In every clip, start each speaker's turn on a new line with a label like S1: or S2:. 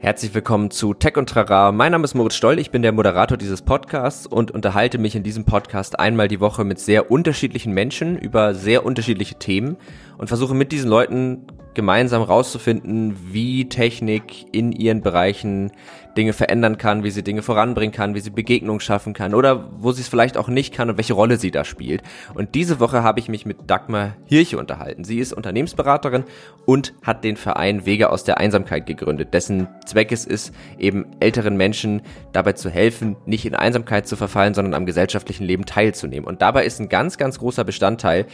S1: Herzlich willkommen zu Tech und Trara. Mein Name ist Moritz Stoll, ich bin der Moderator dieses Podcasts und unterhalte mich in diesem Podcast einmal die Woche mit sehr unterschiedlichen Menschen über sehr unterschiedliche Themen und versuche mit diesen Leuten gemeinsam rauszufinden, wie Technik in ihren Bereichen Dinge verändern kann, wie sie Dinge voranbringen kann, wie sie Begegnungen schaffen kann oder wo sie es vielleicht auch nicht kann und welche Rolle sie da spielt. Und diese Woche habe ich mich mit Dagmar Hirche unterhalten. Sie ist Unternehmensberaterin und hat den Verein Wege aus der Einsamkeit gegründet, dessen Zweck es ist, eben älteren Menschen dabei zu helfen, nicht in Einsamkeit zu verfallen, sondern am gesellschaftlichen Leben teilzunehmen. Und dabei ist ein ganz, ganz großer Bestandteil,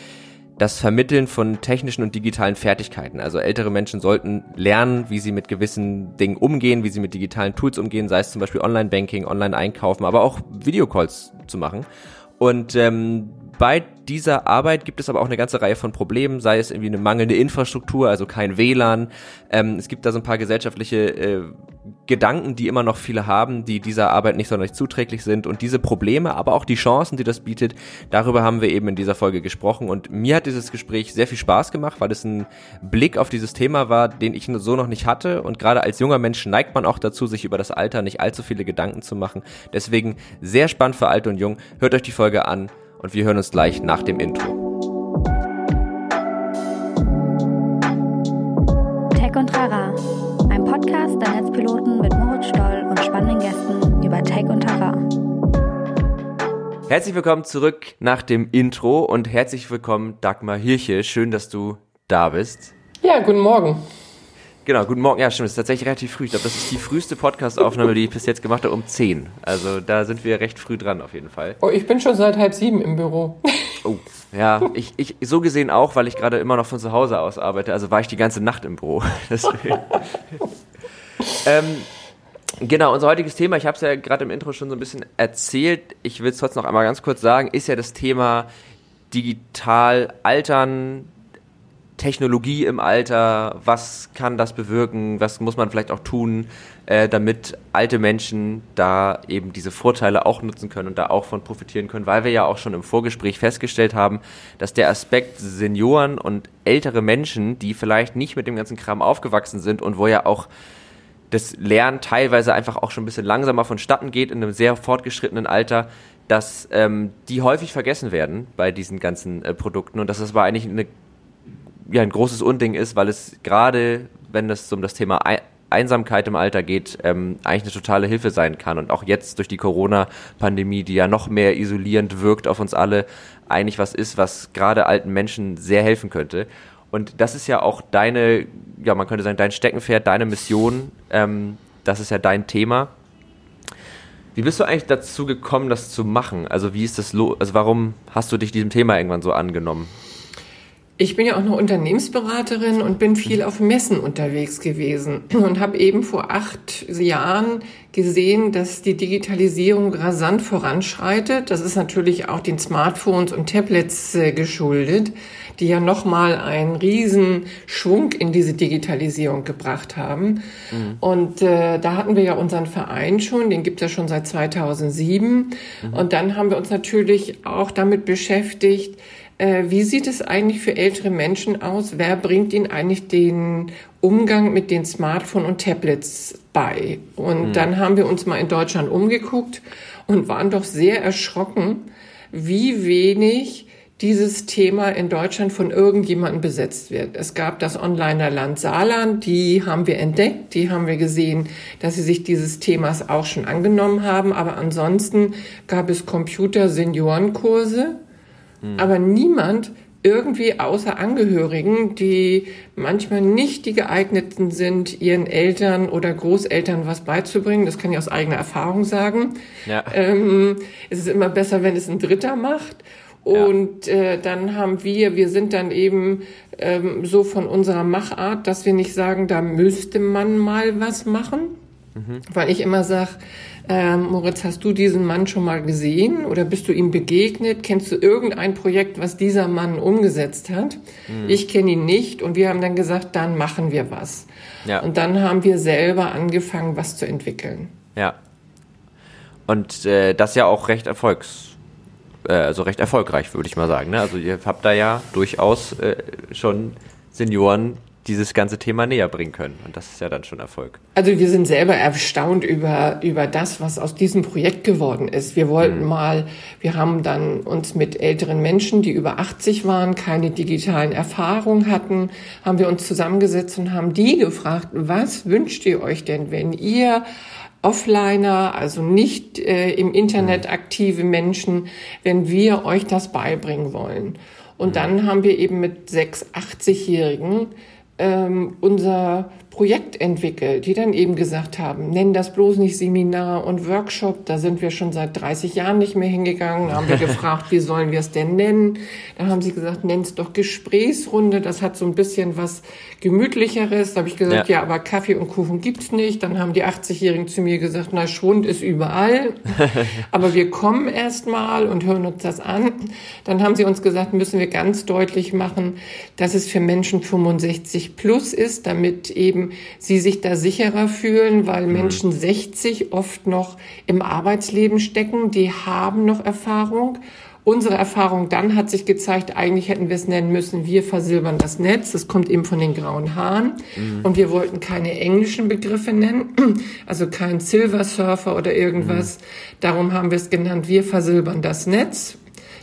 S1: das Vermitteln von technischen und digitalen Fertigkeiten. Also ältere Menschen sollten lernen, wie sie mit gewissen Dingen umgehen, wie sie mit digitalen Tools umgehen, sei es zum Beispiel Online-Banking, Online-Einkaufen, aber auch Videocalls zu machen. Und ähm, bei dieser Arbeit gibt es aber auch eine ganze Reihe von Problemen, sei es irgendwie eine mangelnde Infrastruktur, also kein WLAN. Ähm, es gibt da so ein paar gesellschaftliche äh, Gedanken, die immer noch viele haben, die dieser Arbeit nicht sonderlich zuträglich sind. Und diese Probleme, aber auch die Chancen, die das bietet, darüber haben wir eben in dieser Folge gesprochen. Und mir hat dieses Gespräch sehr viel Spaß gemacht, weil es ein Blick auf dieses Thema war, den ich so noch nicht hatte. Und gerade als junger Mensch neigt man auch dazu, sich über das Alter nicht allzu viele Gedanken zu machen. Deswegen sehr spannend für Alt und Jung. Hört euch die Folge an und wir hören uns gleich nach dem Intro.
S2: Tech und Rara, ein Podcast der Netzpiloten mit Moritz Stoll und spannenden Gästen über Tech und Rara.
S1: Herzlich willkommen zurück nach dem Intro und herzlich willkommen Dagmar Hirche. Schön, dass du da bist.
S3: Ja, guten Morgen.
S1: Genau, guten Morgen. Ja, stimmt, es ist tatsächlich relativ früh. Ich glaube, das ist die früheste Podcast-Aufnahme, die ich bis jetzt gemacht habe, um 10. Also da sind wir recht früh dran auf jeden Fall.
S3: Oh, ich bin schon seit halb sieben im Büro.
S1: Oh, ja, ich, ich so gesehen auch, weil ich gerade immer noch von zu Hause aus arbeite. Also war ich die ganze Nacht im Büro. ähm, Genau, unser heutiges Thema, ich habe es ja gerade im Intro schon so ein bisschen erzählt, ich will es trotzdem noch einmal ganz kurz sagen, ist ja das Thema digital altern, Technologie im Alter, was kann das bewirken, was muss man vielleicht auch tun, äh, damit alte Menschen da eben diese Vorteile auch nutzen können und da auch von profitieren können, weil wir ja auch schon im Vorgespräch festgestellt haben, dass der Aspekt Senioren und ältere Menschen, die vielleicht nicht mit dem ganzen Kram aufgewachsen sind und wo ja auch das Lernen teilweise einfach auch schon ein bisschen langsamer vonstatten geht in einem sehr fortgeschrittenen Alter, dass ähm, die häufig vergessen werden bei diesen ganzen äh, Produkten und dass das war eigentlich eine ja ein großes Unding ist, weil es gerade, wenn es um das Thema Einsamkeit im Alter geht, ähm, eigentlich eine totale Hilfe sein kann. Und auch jetzt durch die Corona-Pandemie, die ja noch mehr isolierend wirkt auf uns alle, eigentlich was ist, was gerade alten Menschen sehr helfen könnte. Und das ist ja auch deine, ja, man könnte sagen, dein Steckenpferd, deine Mission. Ähm, das ist ja dein Thema. Wie bist du eigentlich dazu gekommen, das zu machen? Also wie ist das also warum hast du dich diesem Thema irgendwann so angenommen?
S3: Ich bin ja auch eine Unternehmensberaterin und bin viel auf Messen unterwegs gewesen und habe eben vor acht Jahren gesehen, dass die Digitalisierung rasant voranschreitet. Das ist natürlich auch den Smartphones und Tablets äh, geschuldet, die ja nochmal einen riesen Schwung in diese Digitalisierung gebracht haben. Mhm. Und äh, da hatten wir ja unseren Verein schon, den gibt es ja schon seit 2007. Mhm. Und dann haben wir uns natürlich auch damit beschäftigt, äh, wie sieht es eigentlich für ältere Menschen aus? Wer bringt ihnen eigentlich den Umgang mit den Smartphones und Tablets bei? Und mhm. dann haben wir uns mal in Deutschland umgeguckt und waren doch sehr erschrocken, wie wenig dieses Thema in Deutschland von irgendjemandem besetzt wird. Es gab das Onliner-Land Saarland, die haben wir entdeckt, die haben wir gesehen, dass sie sich dieses Themas auch schon angenommen haben, aber ansonsten gab es Computer-Seniorenkurse, Mhm. Aber niemand irgendwie außer Angehörigen, die manchmal nicht die geeigneten sind, ihren Eltern oder Großeltern was beizubringen. Das kann ich aus eigener Erfahrung sagen. Ja. Ähm, es ist immer besser, wenn es ein Dritter macht. Und ja. äh, dann haben wir, wir sind dann eben ähm, so von unserer Machart, dass wir nicht sagen, da müsste man mal was machen. Mhm. Weil ich immer sage, ähm, Moritz, hast du diesen Mann schon mal gesehen oder bist du ihm begegnet? Kennst du irgendein Projekt, was dieser Mann umgesetzt hat? Mhm. Ich kenne ihn nicht und wir haben dann gesagt, dann machen wir was. Ja. Und dann haben wir selber angefangen, was zu entwickeln.
S1: Ja. Und äh, das ja auch recht erfolgs, äh, also recht erfolgreich, würde ich mal sagen. Ne? Also ihr habt da ja durchaus äh, schon Senioren dieses ganze Thema näher bringen können. Und das ist ja dann schon Erfolg.
S3: Also wir sind selber erstaunt über, über das, was aus diesem Projekt geworden ist. Wir wollten mhm. mal, wir haben dann uns mit älteren Menschen, die über 80 waren, keine digitalen Erfahrungen hatten, haben wir uns zusammengesetzt und haben die gefragt, was wünscht ihr euch denn, wenn ihr Offliner, also nicht äh, im Internet mhm. aktive Menschen, wenn wir euch das beibringen wollen. Und mhm. dann haben wir eben mit sechs 80-Jährigen ähm, unser Projekt entwickelt, die dann eben gesagt haben, nenn das bloß nicht Seminar und Workshop. Da sind wir schon seit 30 Jahren nicht mehr hingegangen. Da haben wir gefragt, wie sollen wir es denn nennen? Da haben sie gesagt, nenn es doch Gesprächsrunde. Das hat so ein bisschen was Gemütlicheres. Da habe ich gesagt, ja. ja, aber Kaffee und Kuchen gibt's nicht. Dann haben die 80-Jährigen zu mir gesagt, na, Schwund ist überall. aber wir kommen erst mal und hören uns das an. Dann haben sie uns gesagt, müssen wir ganz deutlich machen, dass es für Menschen 65 plus ist, damit eben sie sich da sicherer fühlen, weil mhm. Menschen 60 oft noch im Arbeitsleben stecken, die haben noch Erfahrung. Unsere Erfahrung dann hat sich gezeigt, eigentlich hätten wir es nennen müssen, wir versilbern das Netz. Das kommt eben von den grauen Haaren. Mhm. Und wir wollten keine englischen Begriffe nennen, also kein Silver Surfer oder irgendwas. Mhm. Darum haben wir es genannt, wir versilbern das Netz.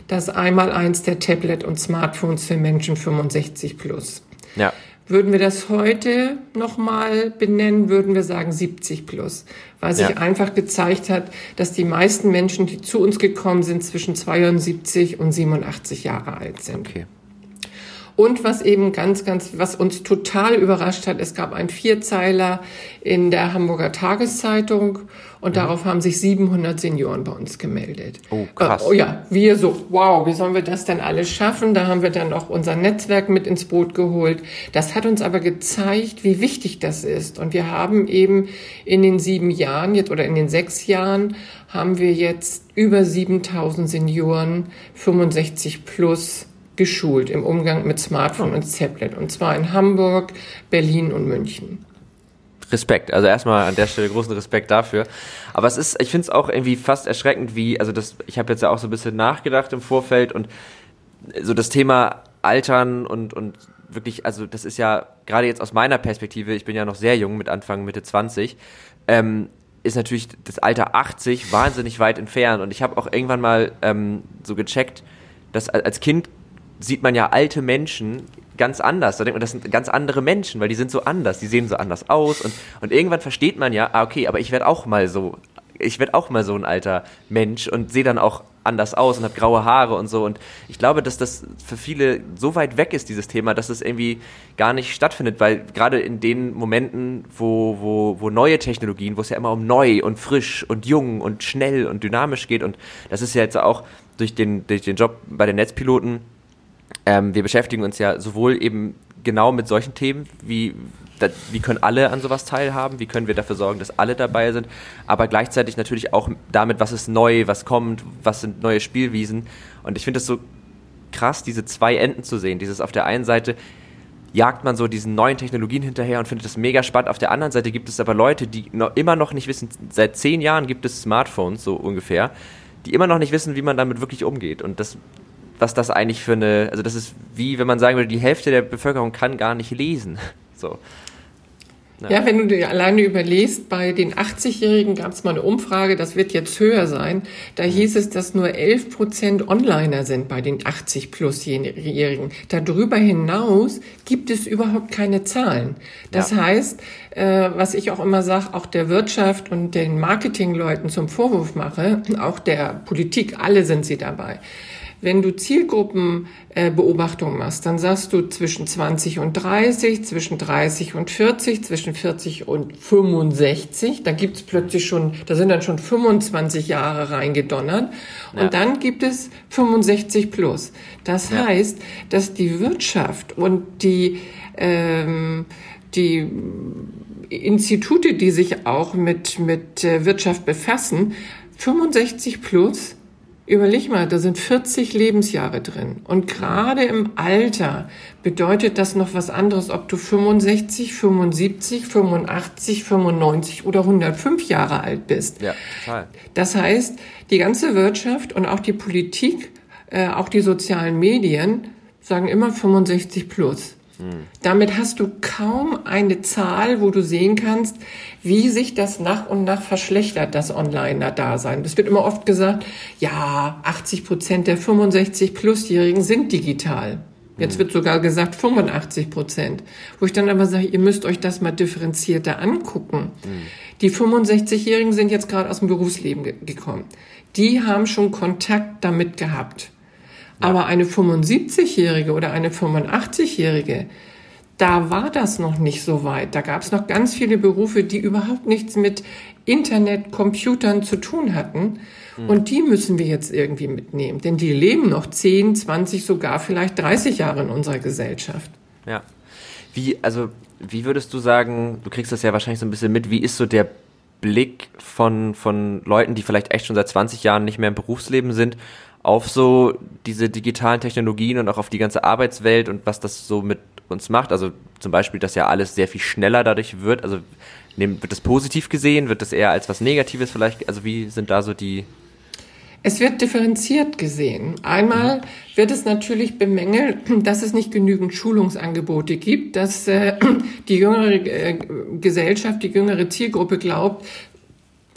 S3: Das einmal eins der Tablet und Smartphones für Menschen 65 plus. Ja. Würden wir das heute nochmal benennen, würden wir sagen 70 plus, weil sich ja. einfach gezeigt hat, dass die meisten Menschen, die zu uns gekommen sind, zwischen 72 und 87 Jahre alt sind. Okay. Und was eben ganz, ganz, was uns total überrascht hat, es gab einen Vierzeiler in der Hamburger Tageszeitung und mhm. darauf haben sich 700 Senioren bei uns gemeldet. Oh, krass. Äh, oh ja, wir so, wow, wie sollen wir das denn alles schaffen? Da haben wir dann auch unser Netzwerk mit ins Boot geholt. Das hat uns aber gezeigt, wie wichtig das ist. Und wir haben eben in den sieben Jahren jetzt oder in den sechs Jahren haben wir jetzt über 7000 Senioren 65 plus geschult im Umgang mit Smartphone und Tablet. Und zwar in Hamburg, Berlin und München.
S1: Respekt. Also erstmal an der Stelle großen Respekt dafür. Aber es ist, ich finde es auch irgendwie fast erschreckend, wie, also das, ich habe jetzt ja auch so ein bisschen nachgedacht im Vorfeld und so das Thema Altern und, und wirklich, also das ist ja gerade jetzt aus meiner Perspektive, ich bin ja noch sehr jung mit Anfang, Mitte 20, ähm, ist natürlich das Alter 80 wahnsinnig weit entfernt. Und ich habe auch irgendwann mal ähm, so gecheckt, dass als Kind sieht man ja alte Menschen ganz anders. Da denkt man, das sind ganz andere Menschen, weil die sind so anders, die sehen so anders aus und, und irgendwann versteht man ja, ah, okay, aber ich werde auch mal so, ich werde auch mal so ein alter Mensch und sehe dann auch anders aus und habe graue Haare und so. Und ich glaube, dass das für viele so weit weg ist, dieses Thema, dass es irgendwie gar nicht stattfindet, weil gerade in den Momenten, wo, wo, wo neue Technologien, wo es ja immer um neu und frisch und jung und schnell und dynamisch geht, und das ist ja jetzt auch durch den, durch den Job bei den Netzpiloten ähm, wir beschäftigen uns ja sowohl eben genau mit solchen Themen, wie, wie können alle an sowas teilhaben, wie können wir dafür sorgen, dass alle dabei sind, aber gleichzeitig natürlich auch damit, was ist neu, was kommt, was sind neue Spielwiesen. Und ich finde es so krass, diese zwei Enden zu sehen. Dieses auf der einen Seite jagt man so diesen neuen Technologien hinterher und findet das mega spannend. Auf der anderen Seite gibt es aber Leute, die noch, immer noch nicht wissen, seit zehn Jahren gibt es Smartphones, so ungefähr, die immer noch nicht wissen, wie man damit wirklich umgeht. Und das was das eigentlich für eine, also das ist wie, wenn man sagen würde, die Hälfte der Bevölkerung kann gar nicht lesen. So.
S3: Ja. ja, wenn du dir alleine überlegst, bei den 80-Jährigen gab es mal eine Umfrage, das wird jetzt höher sein. Da mhm. hieß es, dass nur 11 Prozent Onliner sind bei den 80-plus-Jährigen. Darüber hinaus gibt es überhaupt keine Zahlen. Das ja. heißt, äh, was ich auch immer sage, auch der Wirtschaft und den Marketingleuten zum Vorwurf mache, auch der Politik, alle sind sie dabei. Wenn du Zielgruppenbeobachtungen machst, dann sagst du zwischen 20 und 30, zwischen 30 und 40, zwischen 40 und 65. Da gibt's plötzlich schon, da sind dann schon 25 Jahre reingedonnert. Und ja. dann gibt es 65 plus. Das ja. heißt, dass die Wirtschaft und die, ähm, die Institute, die sich auch mit, mit Wirtschaft befassen, 65 plus Überleg mal, da sind 40 Lebensjahre drin. Und gerade im Alter bedeutet das noch was anderes, ob du 65, 75, 85, 95 oder 105 Jahre alt bist. Ja, total. Das heißt, die ganze Wirtschaft und auch die Politik, äh, auch die sozialen Medien sagen immer 65 plus. Damit hast du kaum eine Zahl, wo du sehen kannst, wie sich das nach und nach verschlechtert, das Online-Dasein. Es wird immer oft gesagt, ja, 80 Prozent der 65-Plus-Jährigen sind digital. Jetzt wird sogar gesagt 85 Prozent. Wo ich dann aber sage, ihr müsst euch das mal differenzierter angucken. Die 65-Jährigen sind jetzt gerade aus dem Berufsleben ge gekommen. Die haben schon Kontakt damit gehabt. Aber eine 75-Jährige oder eine 85-Jährige, da war das noch nicht so weit. Da gab es noch ganz viele Berufe, die überhaupt nichts mit Internet, Computern zu tun hatten. Und die müssen wir jetzt irgendwie mitnehmen. Denn die leben noch 10, 20, sogar vielleicht 30 Jahre in unserer Gesellschaft.
S1: Ja. Wie, also, wie würdest du sagen, du kriegst das ja wahrscheinlich so ein bisschen mit, wie ist so der Blick von, von Leuten, die vielleicht echt schon seit 20 Jahren nicht mehr im Berufsleben sind, auf so diese digitalen Technologien und auch auf die ganze Arbeitswelt und was das so mit uns macht. Also zum Beispiel, dass ja alles sehr viel schneller dadurch wird. Also wird das positiv gesehen? Wird das eher als was Negatives vielleicht? Also wie sind da so die
S3: es wird differenziert gesehen. Einmal wird es natürlich bemängelt, dass es nicht genügend Schulungsangebote gibt, dass äh, die jüngere äh, Gesellschaft, die jüngere Zielgruppe glaubt,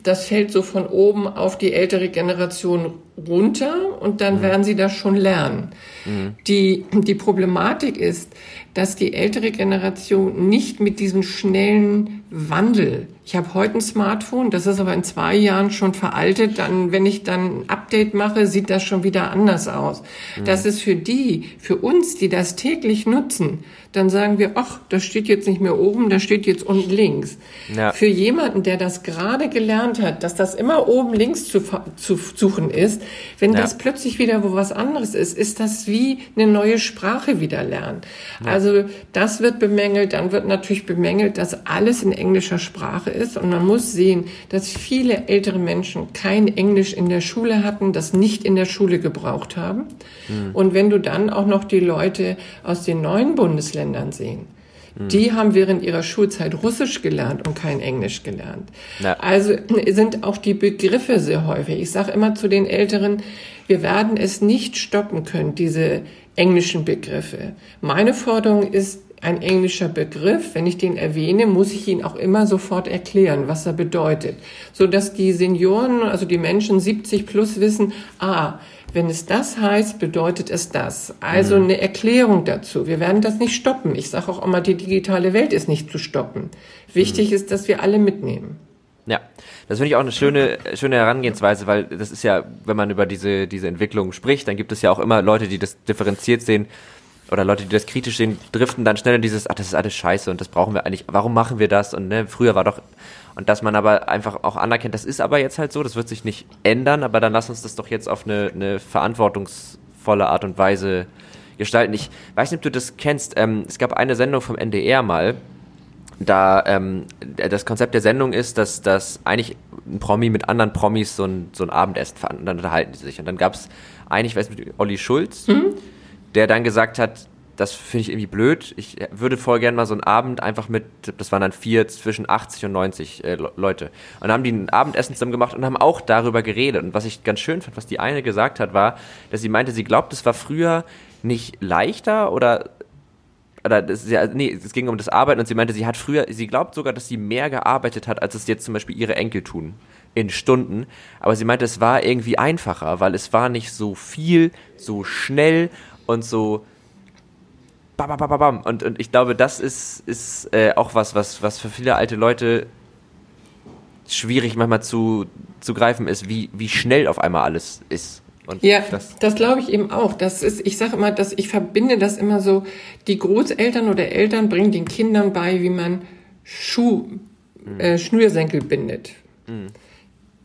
S3: das fällt so von oben auf die ältere Generation runter und dann mhm. werden sie das schon lernen. Mhm. Die, die Problematik ist, dass die ältere Generation nicht mit diesem schnellen Wandel, ich habe heute ein Smartphone, das ist aber in zwei Jahren schon veraltet, dann, wenn ich dann ein Update mache, sieht das schon wieder anders aus. Mhm. Das ist für die, für uns, die das täglich nutzen, dann sagen wir, ach, das steht jetzt nicht mehr oben, das steht jetzt unten links. Ja. Für jemanden, der das gerade gelernt hat, dass das immer oben links zu, zu suchen ist, wenn ja. das plötzlich wieder wo was anderes ist, ist das wie eine neue Sprache wieder lernen. Ja. Also das wird bemängelt, dann wird natürlich bemängelt, dass alles in englischer Sprache ist und man muss sehen, dass viele ältere Menschen kein Englisch in der Schule hatten, das nicht in der Schule gebraucht haben. Mhm. Und wenn du dann auch noch die Leute aus den neuen Bundesländern sehen, die haben während ihrer Schulzeit Russisch gelernt und kein Englisch gelernt. Ja. Also sind auch die Begriffe sehr häufig. Ich sage immer zu den Älteren, wir werden es nicht stoppen können, diese englischen Begriffe. Meine Forderung ist, ein englischer Begriff, wenn ich den erwähne, muss ich ihn auch immer sofort erklären, was er bedeutet, so dass die Senioren, also die Menschen 70 plus wissen, ah, wenn es das heißt, bedeutet es das. Also mhm. eine Erklärung dazu. Wir werden das nicht stoppen. Ich sage auch immer, die digitale Welt ist nicht zu stoppen. Wichtig mhm. ist, dass wir alle mitnehmen.
S1: Ja, das finde ich auch eine schöne, schöne Herangehensweise, weil das ist ja, wenn man über diese, diese Entwicklung spricht, dann gibt es ja auch immer Leute, die das differenziert sehen oder Leute, die das kritisch sehen, driften dann schnell in dieses, ach, das ist alles scheiße und das brauchen wir eigentlich, warum machen wir das? Und ne, früher war doch und dass man aber einfach auch anerkennt, das ist aber jetzt halt so, das wird sich nicht ändern, aber dann lass uns das doch jetzt auf eine, eine verantwortungsvolle Art und Weise gestalten. Ich weiß nicht, ob du das kennst. Ähm, es gab eine Sendung vom NDR mal, da ähm, das Konzept der Sendung ist, dass, dass eigentlich ein Promi mit anderen Promis so ein, so ein Abendessen fand und dann unterhalten die sich. Und dann gab es eigentlich, ich weiß nicht, Olli Schulz, mhm. der dann gesagt hat, das finde ich irgendwie blöd. Ich würde voll gerne mal so einen Abend einfach mit, das waren dann vier, zwischen 80 und 90 äh, Leute. Und dann haben die ein Abendessen zusammen gemacht und haben auch darüber geredet. Und was ich ganz schön fand, was die eine gesagt hat, war, dass sie meinte, sie glaubt, es war früher nicht leichter oder oder das, ja, nee, es ging um das Arbeiten und sie meinte, sie hat früher, sie glaubt sogar, dass sie mehr gearbeitet hat, als es jetzt zum Beispiel ihre Enkel tun in Stunden. Aber sie meinte, es war irgendwie einfacher, weil es war nicht so viel, so schnell und so bam, bam, bam, bam. Und, und ich glaube, das ist, ist äh, auch was, was, was für viele alte Leute schwierig manchmal zu, zu greifen ist, wie, wie schnell auf einmal alles ist.
S3: Und ja, das, das glaube ich eben auch. Das ist, ich sage immer, dass ich verbinde das immer so, die Großeltern oder Eltern bringen den Kindern bei, wie man Schuh, mhm. äh, Schnürsenkel bindet. Mhm.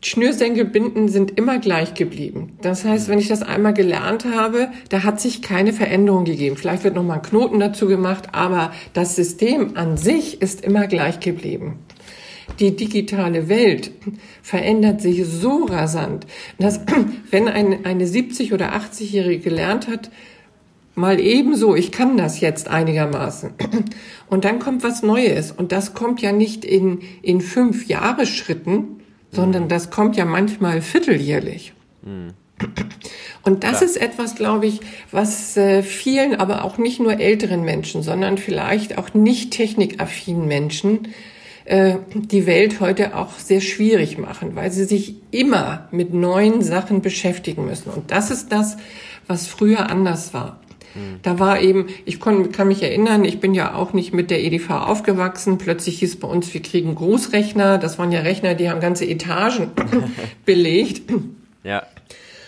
S3: Schnürsenkelbinden sind immer gleich geblieben. Das heißt, wenn ich das einmal gelernt habe, da hat sich keine Veränderung gegeben. Vielleicht wird nochmal ein Knoten dazu gemacht, aber das System an sich ist immer gleich geblieben. Die digitale Welt verändert sich so rasant, dass wenn eine, eine 70- oder 80-Jährige gelernt hat, mal ebenso, ich kann das jetzt einigermaßen. Und dann kommt was Neues. Und das kommt ja nicht in, in fünf Jahresschritten, sondern das kommt ja manchmal vierteljährlich. Mhm. Und das ja. ist etwas, glaube ich, was äh, vielen, aber auch nicht nur älteren Menschen, sondern vielleicht auch nicht technikaffinen Menschen äh, die Welt heute auch sehr schwierig machen, weil sie sich immer mit neuen Sachen beschäftigen müssen. Und das ist das, was früher anders war. Da war eben, ich kann, kann mich erinnern, ich bin ja auch nicht mit der EDV aufgewachsen. Plötzlich hieß bei uns, wir kriegen Großrechner. Das waren ja Rechner, die haben ganze Etagen belegt.
S1: Ja.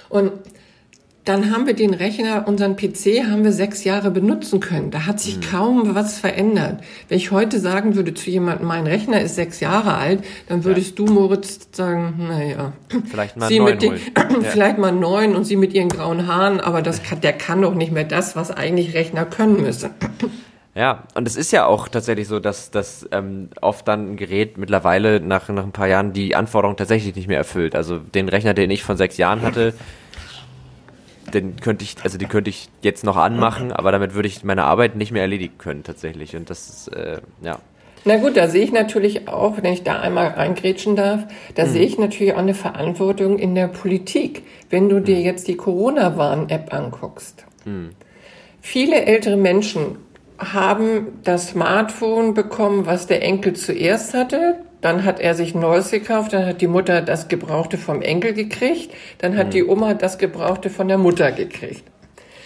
S3: Und dann haben wir den Rechner, unseren PC haben wir sechs Jahre benutzen können. Da hat sich mhm. kaum was verändert. Wenn ich heute sagen würde zu jemandem, mein Rechner ist sechs Jahre alt, dann würdest ja. du, Moritz, sagen, naja,
S1: vielleicht mal sie neun
S3: den, vielleicht mal neun und sie mit ihren grauen Haaren, aber das kann, der kann doch nicht mehr das, was eigentlich Rechner können müssen.
S1: Ja, und es ist ja auch tatsächlich so, dass, dass ähm, oft dann ein Gerät mittlerweile nach, nach ein paar Jahren die Anforderungen tatsächlich nicht mehr erfüllt. Also den Rechner, den ich von sechs Jahren hatte, den könnte ich, also die könnte ich jetzt noch anmachen, aber damit würde ich meine Arbeit nicht mehr erledigen können tatsächlich. Und das ist, äh, ja.
S3: Na gut, da sehe ich natürlich auch, wenn ich da einmal reingrätschen darf, da mhm. sehe ich natürlich auch eine Verantwortung in der Politik. Wenn du dir mhm. jetzt die Corona-Warn-App anguckst. Mhm. Viele ältere Menschen haben das Smartphone bekommen, was der Enkel zuerst hatte. Dann hat er sich ein neues gekauft, dann hat die Mutter das Gebrauchte vom Enkel gekriegt, dann hat mhm. die Oma das Gebrauchte von der Mutter gekriegt.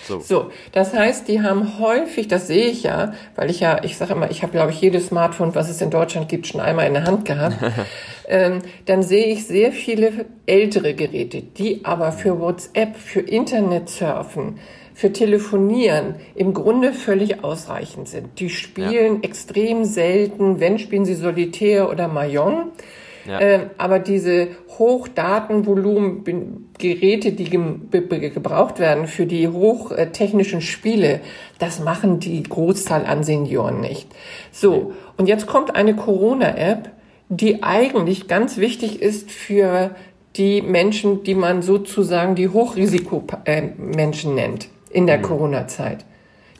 S3: So. so, das heißt, die haben häufig, das sehe ich ja, weil ich ja, ich sage immer, ich habe, glaube ich, jedes Smartphone, was es in Deutschland gibt, schon einmal in der Hand gehabt. ähm, dann sehe ich sehr viele ältere Geräte, die aber für WhatsApp, für Internetsurfen, für Telefonieren im Grunde völlig ausreichend sind. Die spielen ja. extrem selten, wenn spielen sie Solitär oder Mahjong. Ja. Äh, aber diese Hochdatenvolumen-Geräte, die ge gebraucht werden für die hochtechnischen Spiele, das machen die Großzahl an Senioren nicht. So, und jetzt kommt eine Corona-App, die eigentlich ganz wichtig ist für die Menschen, die man sozusagen die Hochrisikomenschen nennt in der mhm. Corona-Zeit.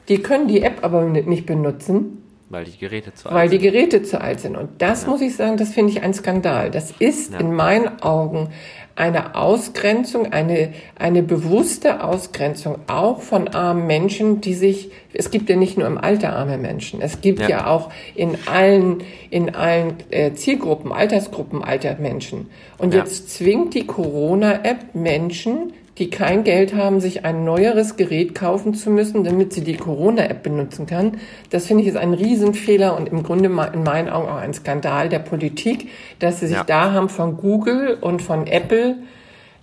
S3: Die können die App aber nicht benutzen.
S1: Weil die Geräte zu
S3: alt Weil die Geräte zu alt sind. Und das ja. muss ich sagen, das finde ich ein Skandal. Das ist ja. in meinen Augen eine Ausgrenzung, eine, eine bewusste Ausgrenzung auch von armen Menschen, die sich, es gibt ja nicht nur im Alter arme Menschen, es gibt ja, ja auch in allen, in allen äh, Zielgruppen, Altersgruppen alter Menschen. Und jetzt zwingt die Corona-App Menschen, die kein Geld haben, sich ein neueres Gerät kaufen zu müssen, damit sie die Corona-App benutzen kann. Das finde ich ist ein Riesenfehler und im Grunde in meinen Augen auch ein Skandal der Politik, dass sie sich ja. da haben von Google und von Apple,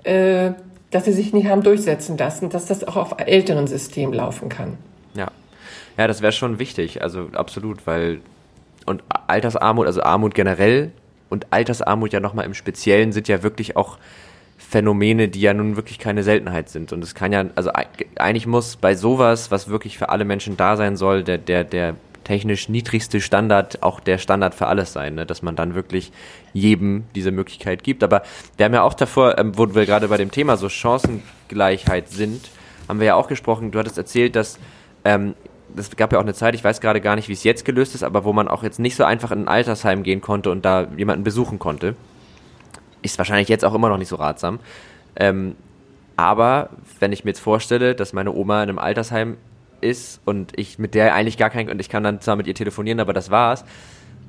S3: äh, dass sie sich nicht haben durchsetzen lassen, dass das auch auf älteren Systemen laufen kann.
S1: Ja, ja, das wäre schon wichtig, also absolut, weil und Altersarmut, also Armut generell und Altersarmut ja nochmal im Speziellen sind ja wirklich auch Phänomene, die ja nun wirklich keine Seltenheit sind. Und es kann ja, also eigentlich muss bei sowas, was wirklich für alle Menschen da sein soll, der, der, der technisch niedrigste Standard auch der Standard für alles sein, ne? dass man dann wirklich jedem diese Möglichkeit gibt. Aber wir haben ja auch davor, ähm, wo wir gerade bei dem Thema so Chancengleichheit sind, haben wir ja auch gesprochen, du hattest erzählt, dass ähm, es gab ja auch eine Zeit, ich weiß gerade gar nicht, wie es jetzt gelöst ist, aber wo man auch jetzt nicht so einfach in ein Altersheim gehen konnte und da jemanden besuchen konnte. Ist wahrscheinlich jetzt auch immer noch nicht so ratsam. Ähm, aber wenn ich mir jetzt vorstelle, dass meine Oma in einem Altersheim ist und ich mit der eigentlich gar kein, und ich kann dann zwar mit ihr telefonieren, aber das war's.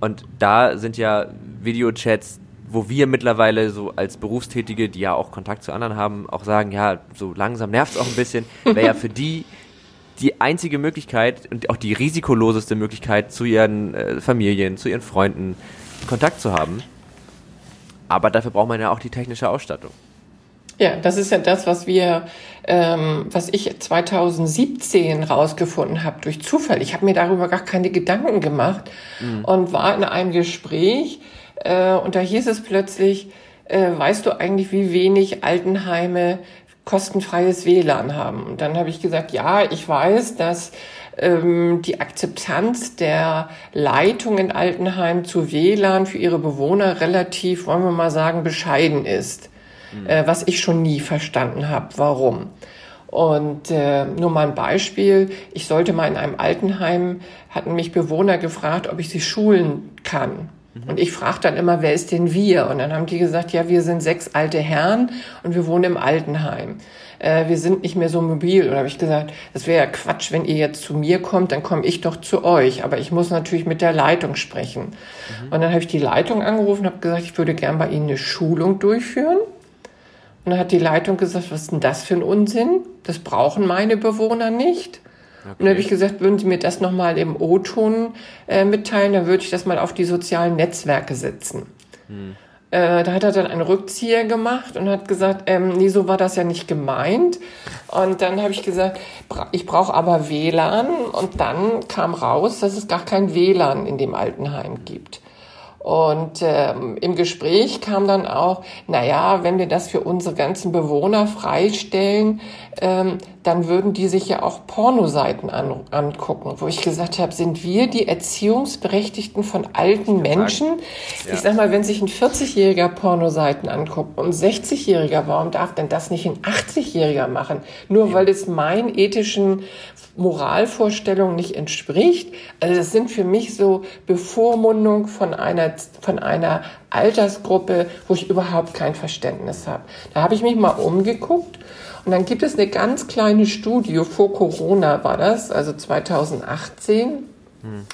S1: Und da sind ja Videochats, wo wir mittlerweile so als Berufstätige, die ja auch Kontakt zu anderen haben, auch sagen, ja, so langsam nervt es auch ein bisschen, wäre ja für die die einzige Möglichkeit und auch die risikoloseste Möglichkeit, zu ihren äh, Familien, zu ihren Freunden Kontakt zu haben. Aber dafür braucht man ja auch die technische Ausstattung.
S3: Ja, das ist ja das, was wir, ähm, was ich 2017 rausgefunden habe durch Zufall. Ich habe mir darüber gar keine Gedanken gemacht mhm. und war in einem Gespräch äh, und da hieß es plötzlich, äh, weißt du eigentlich, wie wenig Altenheime kostenfreies WLAN haben? Und dann habe ich gesagt, ja, ich weiß, dass ähm, die Akzeptanz der Leitung in Altenheim zu WLAN für ihre Bewohner relativ, wollen wir mal sagen, bescheiden ist. Mhm. Äh, was ich schon nie verstanden habe, warum. Und äh, nur mal ein Beispiel. Ich sollte mal in einem Altenheim, hatten mich Bewohner gefragt, ob ich sie schulen kann. Mhm. Und ich frage dann immer, wer ist denn wir? Und dann haben die gesagt, ja, wir sind sechs alte Herren und wir wohnen im Altenheim. Äh, wir sind nicht mehr so mobil. Und habe ich gesagt, das wäre ja Quatsch, wenn ihr jetzt zu mir kommt, dann komme ich doch zu euch. Aber ich muss natürlich mit der Leitung sprechen. Mhm. Und dann habe ich die Leitung angerufen und habe gesagt, ich würde gern bei Ihnen eine Schulung durchführen. Und dann hat die Leitung gesagt, was ist denn das für ein Unsinn? Das brauchen meine Bewohner nicht. Okay. Und dann habe ich gesagt, würden Sie mir das nochmal im O-Ton äh, mitteilen, dann würde ich das mal auf die sozialen Netzwerke setzen. Hm. Äh, da hat er dann einen Rückzieher gemacht und hat gesagt, ähm, nee, so war das ja nicht gemeint. Und dann habe ich gesagt, ich brauche aber WLAN. Und dann kam raus, dass es gar kein WLAN in dem Altenheim gibt. Und ähm, im Gespräch kam dann auch, na ja, wenn wir das für unsere ganzen Bewohner freistellen, ähm, dann würden die sich ja auch Pornoseiten an, angucken, wo ich gesagt habe, sind wir die Erziehungsberechtigten von alten Menschen? Ja. Ich sag mal, wenn sich ein 40-jähriger Pornoseiten anguckt und ein 60-jähriger, warum darf denn das nicht ein 80-jähriger machen? Nur ja. weil es meinen ethischen Moralvorstellungen nicht entspricht. Also das sind für mich so Bevormundung von einer, von einer Altersgruppe, wo ich überhaupt kein Verständnis habe. Da habe ich mich mal umgeguckt und dann gibt es eine ganz kleine Studie, vor Corona war das, also 2018. Hm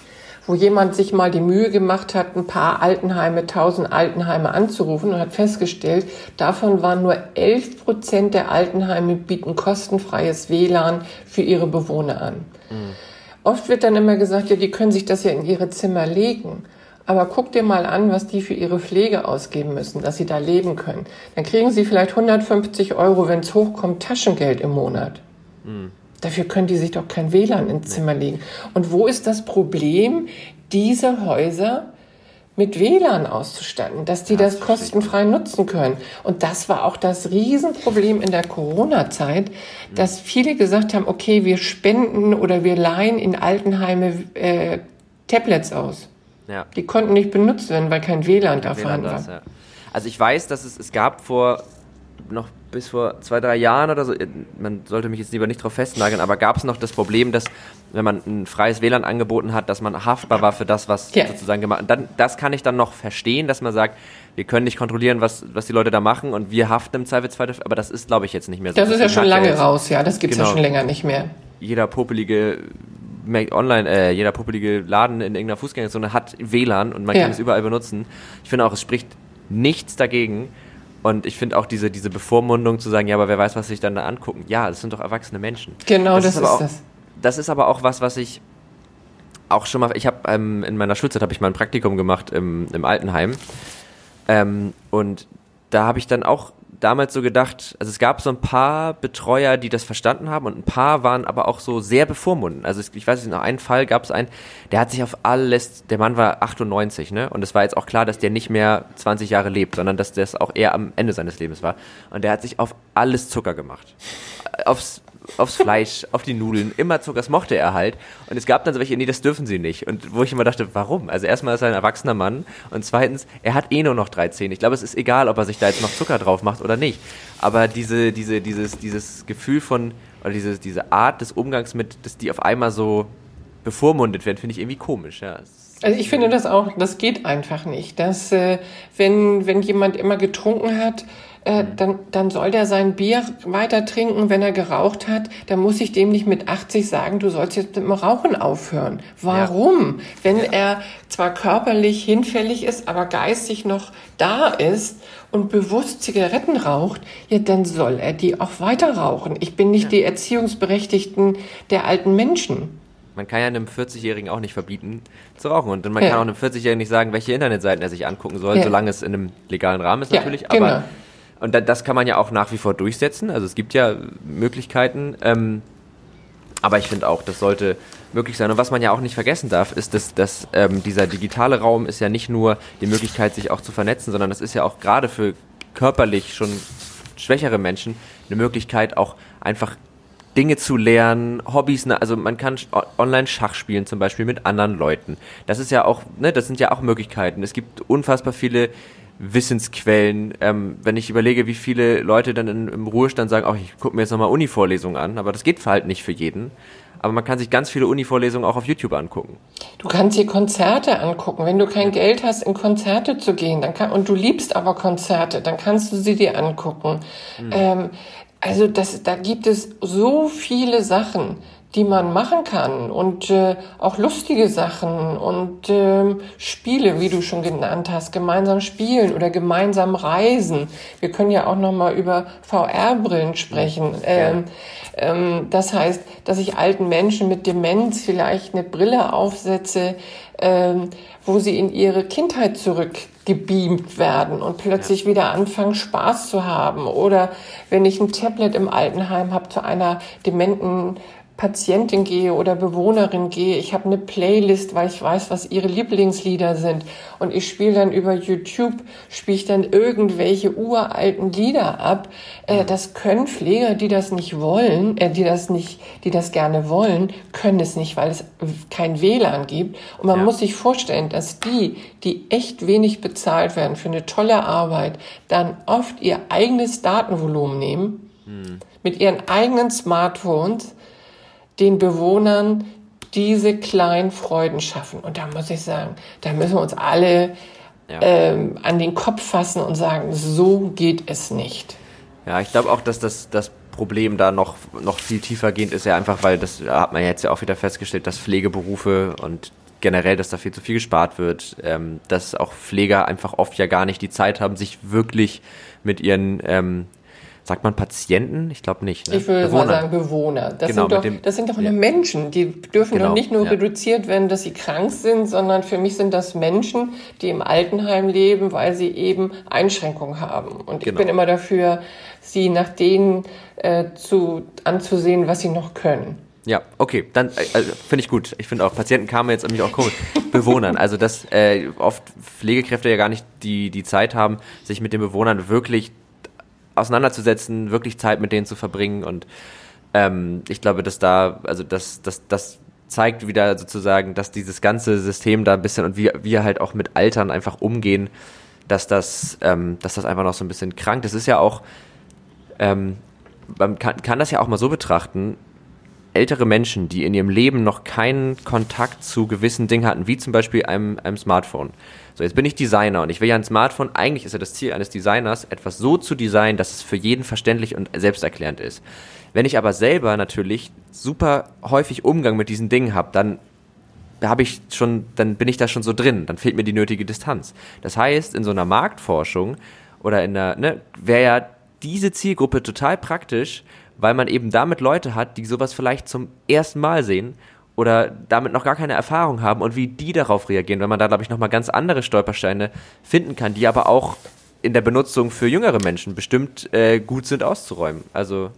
S3: wo jemand sich mal die Mühe gemacht hat, ein paar Altenheime, tausend Altenheime anzurufen und hat festgestellt, davon waren nur 11 Prozent der Altenheime bieten kostenfreies WLAN für ihre Bewohner an. Mhm. Oft wird dann immer gesagt, ja, die können sich das ja in ihre Zimmer legen. Aber guck dir mal an, was die für ihre Pflege ausgeben müssen, dass sie da leben können. Dann kriegen sie vielleicht 150 Euro, wenn es hochkommt, Taschengeld im Monat. Mhm. Dafür können die sich doch kein WLAN ins Zimmer legen. Und wo ist das Problem, diese Häuser mit WLAN auszustatten, dass die das, das kostenfrei nutzen können. Und das war auch das Riesenproblem in der Corona-Zeit, mhm. dass viele gesagt haben, okay, wir spenden oder wir leihen in Altenheime äh, Tablets aus. Ja. Die konnten nicht benutzt werden, weil kein WLAN da vorhanden war. Ja.
S1: Also ich weiß, dass es, es gab vor noch bis vor zwei, drei Jahren oder so, man sollte mich jetzt lieber nicht drauf festnageln, aber gab es noch das Problem, dass wenn man ein freies WLAN angeboten hat, dass man haftbar war für das, was ja. sozusagen gemacht dann Das kann ich dann noch verstehen, dass man sagt, wir können nicht kontrollieren, was, was die Leute da machen und wir haften im Zweifelsfall dafür, aber das ist, glaube ich, jetzt nicht mehr so.
S3: Das ist ja schon lange raus, ja, das gibt es genau, ja schon länger nicht mehr.
S1: Jeder popelige online, äh, jeder popelige Laden in irgendeiner Fußgängerzone hat WLAN und man ja. kann es überall benutzen. Ich finde auch, es spricht nichts dagegen, und ich finde auch diese, diese Bevormundung zu sagen, ja, aber wer weiß, was sich dann da angucken. Ja, das sind doch erwachsene Menschen.
S3: Genau, das, das ist, ist
S1: auch,
S3: das.
S1: Das ist aber auch was, was ich auch schon mal, ich habe ähm, in meiner Schulzeit habe ich mal ein Praktikum gemacht im, im Altenheim. Ähm, und da habe ich dann auch damals so gedacht, also es gab so ein paar Betreuer, die das verstanden haben und ein paar waren aber auch so sehr bevormunden. Also ich weiß nicht, noch einen Fall gab es einen, der hat sich auf alles, der Mann war 98, ne? Und es war jetzt auch klar, dass der nicht mehr 20 Jahre lebt, sondern dass das auch eher am Ende seines Lebens war. Und der hat sich auf alles Zucker gemacht. Aufs aufs Fleisch, auf die Nudeln, immer Zucker, das mochte er halt. Und es gab dann so welche, nee, das dürfen sie nicht. Und wo ich immer dachte, warum? Also erstmal ist er ein erwachsener Mann und zweitens, er hat eh nur noch 13. Ich glaube, es ist egal, ob er sich da jetzt noch Zucker drauf macht oder nicht. Aber diese, diese, dieses, dieses Gefühl von, oder diese, diese Art des Umgangs mit, dass die auf einmal so bevormundet werden, finde ich irgendwie komisch, ja.
S3: Also ich finde das auch, das geht einfach nicht. Dass äh, wenn, wenn jemand immer getrunken hat, äh, dann, dann soll der sein Bier weiter trinken, wenn er geraucht hat. Dann muss ich dem nicht mit 80 sagen, du sollst jetzt mit dem Rauchen aufhören. Warum? Ja. Wenn ja. er zwar körperlich hinfällig ist, aber geistig noch da ist und bewusst Zigaretten raucht, ja, dann soll er die auch weiter rauchen. Ich bin nicht ja. die Erziehungsberechtigten der alten Menschen.
S1: Man kann ja einem 40-Jährigen auch nicht verbieten zu rauchen. Und man kann auch einem 40-Jährigen nicht sagen, welche Internetseiten er sich angucken soll, solange es in einem legalen Rahmen ist natürlich.
S3: Genau. Aber
S1: und das kann man ja auch nach wie vor durchsetzen. Also es gibt ja Möglichkeiten. Ähm, aber ich finde auch, das sollte möglich sein. Und was man ja auch nicht vergessen darf, ist, dass, dass ähm, dieser digitale Raum ist ja nicht nur die Möglichkeit, sich auch zu vernetzen, sondern das ist ja auch gerade für körperlich schon schwächere Menschen eine Möglichkeit, auch einfach Dinge zu lernen, Hobbys, ne, also man kann online Schach spielen zum Beispiel mit anderen Leuten. Das ist ja auch, ne, das sind ja auch Möglichkeiten. Es gibt unfassbar viele Wissensquellen. Ähm, wenn ich überlege, wie viele Leute dann in, im Ruhestand sagen, ach, ich gucke mir jetzt nochmal Uni-Vorlesungen an, aber das geht halt nicht für jeden. aber man kann sich ganz viele Uni-Vorlesungen auch auf YouTube angucken.
S3: Du kannst dir Konzerte angucken. Wenn du kein Geld hast, in Konzerte zu gehen, dann kann, und du liebst aber Konzerte, dann kannst du sie dir angucken. Mhm. Ähm, also das, da gibt es so viele Sachen, die man machen kann und äh, auch lustige Sachen und äh, Spiele, wie du schon genannt hast, gemeinsam spielen oder gemeinsam reisen. Wir können ja auch noch mal über VR-Brillen sprechen. Ähm, ähm, das heißt, dass ich alten Menschen mit Demenz vielleicht eine Brille aufsetze, ähm, wo sie in ihre Kindheit zurückgebeamt werden und plötzlich ja. wieder anfangen, Spaß zu haben. Oder wenn ich ein Tablet im Altenheim habe zu einer dementen Patientin gehe oder Bewohnerin gehe, ich habe eine Playlist, weil ich weiß, was ihre Lieblingslieder sind und ich spiele dann über YouTube, spiele ich dann irgendwelche uralten Lieder ab. Äh, das können Pfleger, die das nicht wollen, äh, die das nicht, die das gerne wollen, können es nicht, weil es kein WLAN gibt. Und man ja. muss sich vorstellen, dass die, die echt wenig bezahlt werden für eine tolle Arbeit, dann oft ihr eigenes Datenvolumen nehmen, hm. mit ihren eigenen Smartphones den Bewohnern diese kleinen Freuden schaffen. Und da muss ich sagen, da müssen wir uns alle ja. ähm, an den Kopf fassen und sagen, so geht es nicht.
S1: Ja, ich glaube auch, dass das, das Problem da noch, noch viel tiefer gehend ist, ja einfach, weil das hat man jetzt ja auch wieder festgestellt, dass Pflegeberufe und generell, dass da viel zu viel gespart wird, ähm, dass auch Pfleger einfach oft ja gar nicht die Zeit haben, sich wirklich mit ihren ähm, sagt man Patienten? Ich glaube nicht.
S3: Ne? Ich würde mal sagen Bewohner. Das, genau, sind doch, dem, das sind doch ja. Menschen. Die dürfen genau, doch nicht nur ja. reduziert werden, dass sie krank sind, sondern für mich sind das Menschen, die im Altenheim leben, weil sie eben Einschränkungen haben. Und genau. ich bin immer dafür, sie nach denen äh, zu, anzusehen, was sie noch können.
S1: Ja, okay, dann äh, also, finde ich gut. Ich finde auch, Patienten kamen jetzt nämlich auch komisch. Bewohnern, also dass äh, oft Pflegekräfte ja gar nicht die, die Zeit haben, sich mit den Bewohnern wirklich auseinanderzusetzen, wirklich Zeit mit denen zu verbringen und ähm, ich glaube, dass da, also das, das, das zeigt wieder sozusagen, dass dieses ganze System da ein bisschen und wie wir halt auch mit Altern einfach umgehen, dass das, ähm, dass das einfach noch so ein bisschen krank. Das ist ja auch, ähm, man kann, kann das ja auch mal so betrachten, ältere Menschen, die in ihrem Leben noch keinen Kontakt zu gewissen Dingen hatten, wie zum Beispiel einem, einem Smartphone, so, jetzt bin ich Designer und ich will ja ein Smartphone, eigentlich ist ja das Ziel eines Designers, etwas so zu designen, dass es für jeden verständlich und selbsterklärend ist. Wenn ich aber selber natürlich super häufig Umgang mit diesen Dingen habe, dann habe ich schon, dann bin ich da schon so drin, dann fehlt mir die nötige Distanz. Das heißt, in so einer Marktforschung oder in einer, ne, wäre ja diese Zielgruppe total praktisch, weil man eben damit Leute hat, die sowas vielleicht zum ersten Mal sehen oder damit noch gar keine Erfahrung haben und wie die darauf reagieren, wenn man da, glaube ich, nochmal ganz andere Stolpersteine finden kann, die aber auch in der Benutzung für jüngere Menschen bestimmt äh, gut sind auszuräumen. Also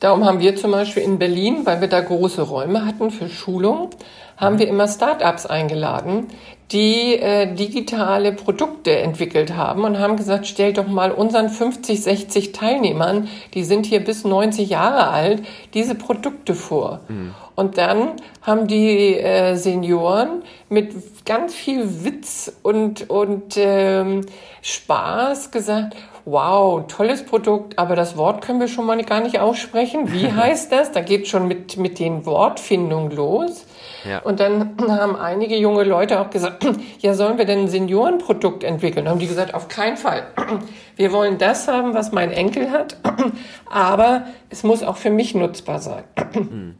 S3: Darum haben wir zum Beispiel in Berlin, weil wir da große Räume hatten für Schulung, haben wir immer Startups eingeladen, die äh, digitale Produkte entwickelt haben und haben gesagt, stellt doch mal unseren 50, 60 Teilnehmern, die sind hier bis 90 Jahre alt, diese Produkte vor. Mhm. Und dann haben die äh, Senioren mit ganz viel Witz und, und ähm, Spaß gesagt, wow, tolles Produkt, aber das Wort können wir schon mal gar nicht aussprechen. Wie heißt das? Da geht schon mit, mit den Wortfindungen los. Ja. Und dann haben einige junge Leute auch gesagt, ja, sollen wir denn ein Seniorenprodukt entwickeln? Haben die gesagt, auf keinen Fall. Wir wollen das haben, was mein Enkel hat, aber es muss auch für mich nutzbar sein. Hm.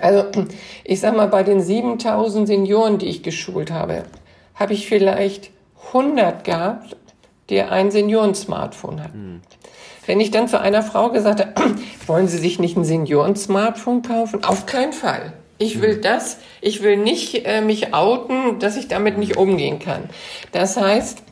S3: Also, ich sag mal, bei den 7000 Senioren, die ich geschult habe, habe ich vielleicht 100 gehabt, die ein Senioren-Smartphone hatten. Hm. Wenn ich dann zu einer Frau gesagt habe, wollen Sie sich nicht ein Senioren-Smartphone kaufen? Auf keinen Fall. Ich will hm. das, ich will nicht äh, mich outen, dass ich damit nicht umgehen kann. Das heißt,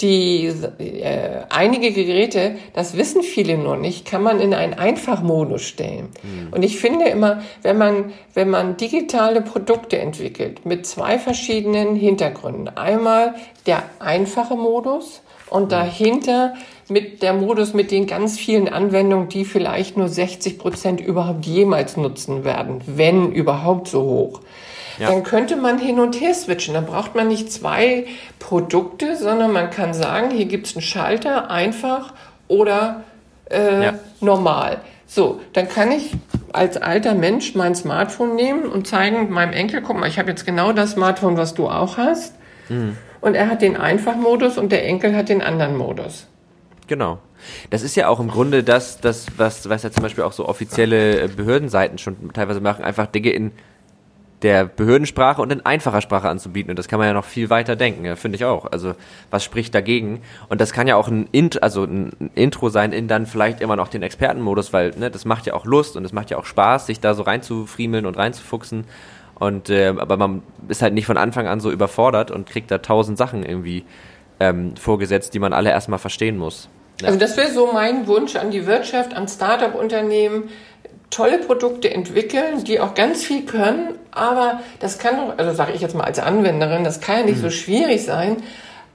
S3: die äh, einige Geräte, das wissen viele nur nicht, kann man in einen Einfachmodus stellen. Mhm. Und ich finde immer, wenn man wenn man digitale Produkte entwickelt mit zwei verschiedenen Hintergründen, einmal der einfache Modus und dahinter mit der Modus mit den ganz vielen Anwendungen, die vielleicht nur 60 Prozent überhaupt jemals nutzen werden, wenn überhaupt so hoch. Ja. Dann könnte man hin und her switchen. Dann braucht man nicht zwei Produkte, sondern man kann sagen, hier gibt es einen Schalter, einfach oder äh, ja. normal. So, dann kann ich als alter Mensch mein Smartphone nehmen und zeigen meinem Enkel, guck mal, ich habe jetzt genau das Smartphone, was du auch hast. Mhm. Und er hat den Einfachmodus und der Enkel hat den anderen Modus.
S1: Genau. Das ist ja auch im Grunde das, das was, was ja zum Beispiel auch so offizielle Behördenseiten schon teilweise machen, einfach Dinge in der Behördensprache und in einfacher Sprache anzubieten. Und das kann man ja noch viel weiter denken, finde ich auch. Also was spricht dagegen? Und das kann ja auch ein, Int also ein Intro sein in dann vielleicht immer noch den Expertenmodus, weil ne, das macht ja auch Lust und es macht ja auch Spaß, sich da so reinzufriemeln und reinzufuchsen. Und äh, aber man ist halt nicht von Anfang an so überfordert und kriegt da tausend Sachen irgendwie ähm, vorgesetzt, die man alle erstmal verstehen muss.
S3: Ja. Also das wäre so mein Wunsch an die Wirtschaft, an Start-up-Unternehmen, tolle Produkte entwickeln, die auch ganz viel können, aber das kann doch, also sage ich jetzt mal als Anwenderin, das kann ja nicht mhm. so schwierig sein,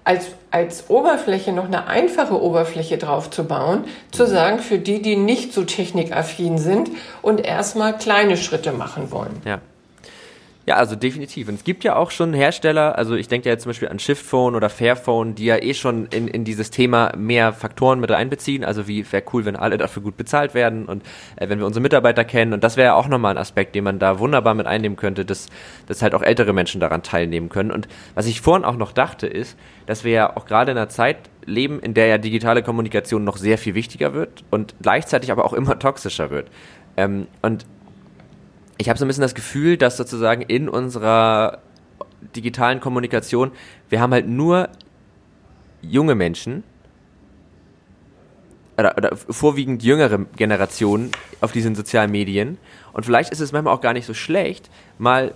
S3: als, als Oberfläche noch eine einfache Oberfläche drauf zu bauen, zu mhm. sagen, für die, die nicht so technikaffin sind und erstmal kleine Schritte machen wollen.
S1: Ja. Ja, also definitiv. Und es gibt ja auch schon Hersteller, also ich denke ja jetzt zum Beispiel an Shiftphone oder Fairphone, die ja eh schon in, in dieses Thema mehr Faktoren mit einbeziehen. Also wie wäre cool, wenn alle dafür gut bezahlt werden und äh, wenn wir unsere Mitarbeiter kennen. Und das wäre ja auch nochmal ein Aspekt, den man da wunderbar mit einnehmen könnte, dass, dass halt auch ältere Menschen daran teilnehmen können. Und was ich vorhin auch noch dachte, ist, dass wir ja auch gerade in einer Zeit leben, in der ja digitale Kommunikation noch sehr viel wichtiger wird und gleichzeitig aber auch immer toxischer wird. Ähm, und ich habe so ein bisschen das Gefühl, dass sozusagen in unserer digitalen Kommunikation, wir haben halt nur junge Menschen oder, oder vorwiegend jüngere Generationen auf diesen sozialen Medien. Und vielleicht ist es manchmal auch gar nicht so schlecht, mal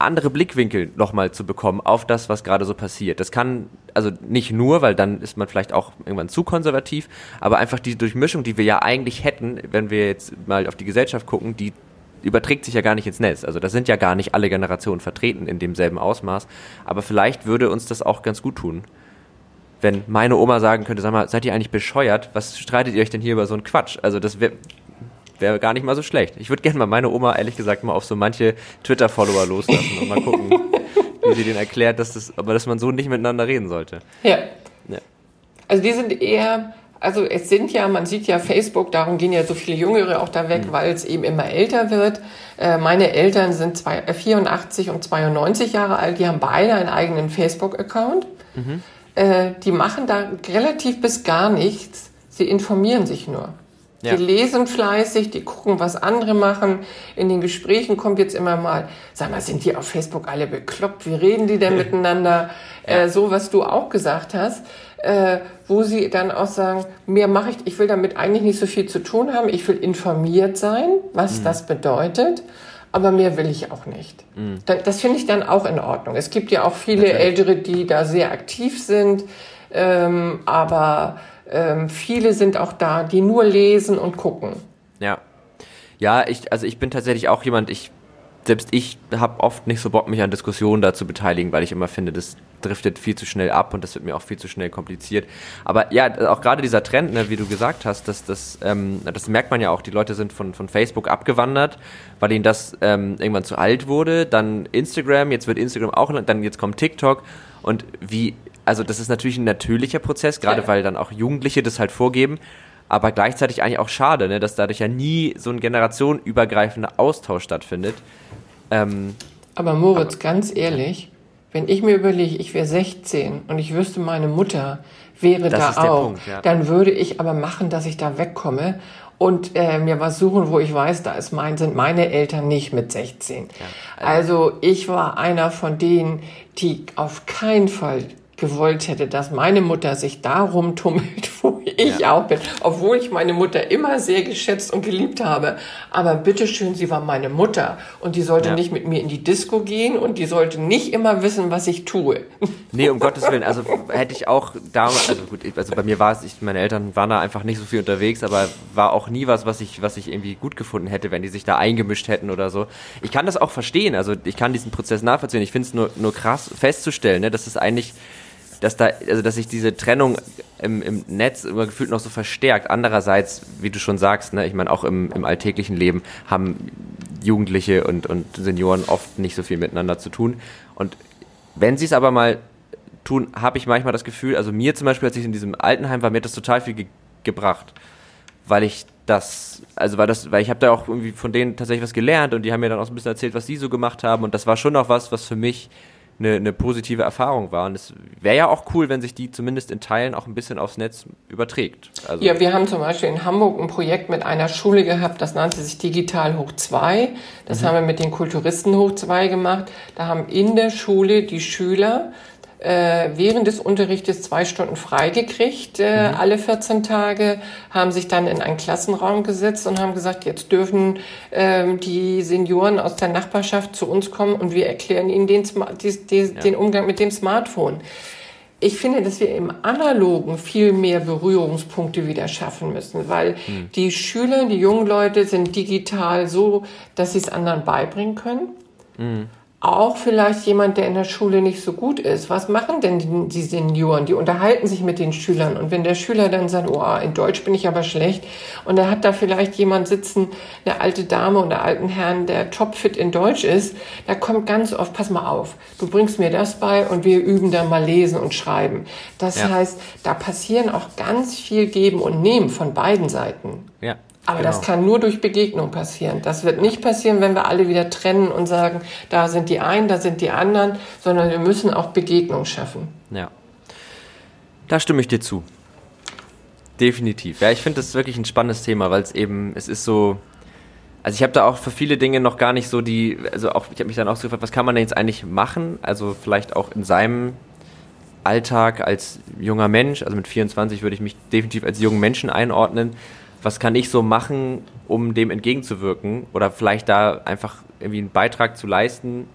S1: andere Blickwinkel nochmal zu bekommen auf das, was gerade so passiert. Das kann, also nicht nur, weil dann ist man vielleicht auch irgendwann zu konservativ, aber einfach die Durchmischung, die wir ja eigentlich hätten, wenn wir jetzt mal auf die Gesellschaft gucken, die überträgt sich ja gar nicht ins Netz. Also da sind ja gar nicht alle Generationen vertreten in demselben Ausmaß. Aber vielleicht würde uns das auch ganz gut tun. Wenn meine Oma sagen könnte, sag mal, seid ihr eigentlich bescheuert? Was streitet ihr euch denn hier über so einen Quatsch? Also das wäre wär gar nicht mal so schlecht. Ich würde gerne mal meine Oma, ehrlich gesagt, mal auf so manche Twitter-Follower loslassen und mal gucken, wie sie denen erklärt, dass das, aber dass man so nicht miteinander reden sollte.
S3: Ja. ja. Also die sind eher also es sind ja, man sieht ja Facebook, darum gehen ja so viele Jüngere auch da weg, mhm. weil es eben immer älter wird. Äh, meine Eltern sind zwei, 84 äh, und 92 Jahre alt, die haben beide einen eigenen Facebook-Account. Mhm. Äh, die machen da relativ bis gar nichts. Sie informieren sich nur. Ja. Die lesen fleißig, die gucken, was andere machen. In den Gesprächen kommt jetzt immer mal, sag mal, sind die auf Facebook alle bekloppt? Wie reden die denn miteinander? Ja. Äh, so, was du auch gesagt hast äh, wo sie dann auch sagen, mehr mache ich, ich will damit eigentlich nicht so viel zu tun haben, ich will informiert sein, was mhm. das bedeutet, aber mehr will ich auch nicht. Mhm. Das, das finde ich dann auch in Ordnung. Es gibt ja auch viele Natürlich. Ältere, die da sehr aktiv sind, ähm, aber ähm, viele sind auch da, die nur lesen und gucken.
S1: Ja. Ja, ich, also ich bin tatsächlich auch jemand, ich selbst ich habe oft nicht so Bock, mich an Diskussionen da zu beteiligen, weil ich immer finde, das driftet viel zu schnell ab und das wird mir auch viel zu schnell kompliziert. Aber ja, auch gerade dieser Trend, ne, wie du gesagt hast, das, das, ähm, das merkt man ja auch, die Leute sind von, von Facebook abgewandert, weil ihnen das ähm, irgendwann zu alt wurde. Dann Instagram, jetzt wird Instagram auch, dann jetzt kommt TikTok und wie, also das ist natürlich ein natürlicher Prozess, gerade weil dann auch Jugendliche das halt vorgeben aber gleichzeitig eigentlich auch schade, ne, dass dadurch ja nie so ein generationenübergreifender Austausch stattfindet.
S3: Ähm, aber Moritz, aber, ganz ehrlich, wenn ich mir überlege, ich wäre 16 und ich wüsste, meine Mutter wäre da auch, Punkt, ja. dann würde ich aber machen, dass ich da wegkomme und äh, mir was suchen, wo ich weiß, da ist mein, sind meine Eltern nicht mit 16. Ja, also, also ich war einer von denen, die auf keinen Fall gewollt hätte, dass meine Mutter sich darum tummelt, wo ich ja. auch bin, obwohl ich meine Mutter immer sehr geschätzt und geliebt habe. Aber bitteschön, sie war meine Mutter und die sollte ja. nicht mit mir in die Disco gehen und die sollte nicht immer wissen, was ich tue.
S1: Nee, um Gottes Willen. Also hätte ich auch damals, also gut, also bei mir war es, ich, meine Eltern waren da einfach nicht so viel unterwegs, aber war auch nie was, was ich, was ich irgendwie gut gefunden hätte, wenn die sich da eingemischt hätten oder so. Ich kann das auch verstehen, also ich kann diesen Prozess nachvollziehen. Ich finde es nur, nur krass festzustellen, ne, dass es eigentlich dass da, also dass sich diese Trennung im, im Netz immer gefühlt noch so verstärkt. Andererseits, wie du schon sagst, ne, ich meine, auch im, im alltäglichen Leben haben Jugendliche und, und Senioren oft nicht so viel miteinander zu tun. Und wenn sie es aber mal tun, habe ich manchmal das Gefühl, also mir zum Beispiel, als ich in diesem Altenheim war, mir hat das total viel ge gebracht, weil ich das, also war das, weil ich habe da auch irgendwie von denen tatsächlich was gelernt und die haben mir dann auch so ein bisschen erzählt, was die so gemacht haben und das war schon noch was, was für mich eine, eine positive Erfahrung war. Und es wäre ja auch cool, wenn sich die zumindest in Teilen auch ein bisschen aufs Netz überträgt.
S3: Also ja, wir haben zum Beispiel in Hamburg ein Projekt mit einer Schule gehabt, das nannte sich Digital Hoch 2. Das mhm. haben wir mit den Kulturisten Hoch 2 gemacht. Da haben in der Schule die Schüler äh, während des Unterrichtes zwei Stunden freigekriegt, äh, mhm. alle 14 Tage, haben sich dann in einen Klassenraum gesetzt und haben gesagt, jetzt dürfen äh, die Senioren aus der Nachbarschaft zu uns kommen und wir erklären ihnen den, die, die, ja. den Umgang mit dem Smartphone. Ich finde, dass wir im Analogen viel mehr Berührungspunkte wieder schaffen müssen, weil mhm. die Schüler, die jungen Leute sind digital so, dass sie es anderen beibringen können. Mhm auch vielleicht jemand, der in der Schule nicht so gut ist. Was machen denn die Senioren? Die unterhalten sich mit den Schülern. Und wenn der Schüler dann sagt, oh, in Deutsch bin ich aber schlecht, und er hat da vielleicht jemand sitzen, eine alte Dame oder alten Herrn, der topfit in Deutsch ist, da kommt ganz oft, pass mal auf, du bringst mir das bei und wir üben dann mal lesen und schreiben. Das ja. heißt, da passieren auch ganz viel Geben und Nehmen von beiden Seiten.
S1: Ja.
S3: Aber genau. das kann nur durch Begegnung passieren. Das wird nicht passieren, wenn wir alle wieder trennen und sagen, da sind die einen, da sind die anderen, sondern wir müssen auch Begegnung schaffen.
S1: Ja. Da stimme ich dir zu. Definitiv. Ja, ich finde das wirklich ein spannendes Thema, weil es eben, es ist so, also ich habe da auch für viele Dinge noch gar nicht so die, also auch, ich habe mich dann auch so gefragt, was kann man denn jetzt eigentlich machen? Also vielleicht auch in seinem Alltag als junger Mensch, also mit 24 würde ich mich definitiv als jungen Menschen einordnen was kann ich so machen, um dem entgegenzuwirken oder vielleicht da einfach irgendwie einen Beitrag zu leisten?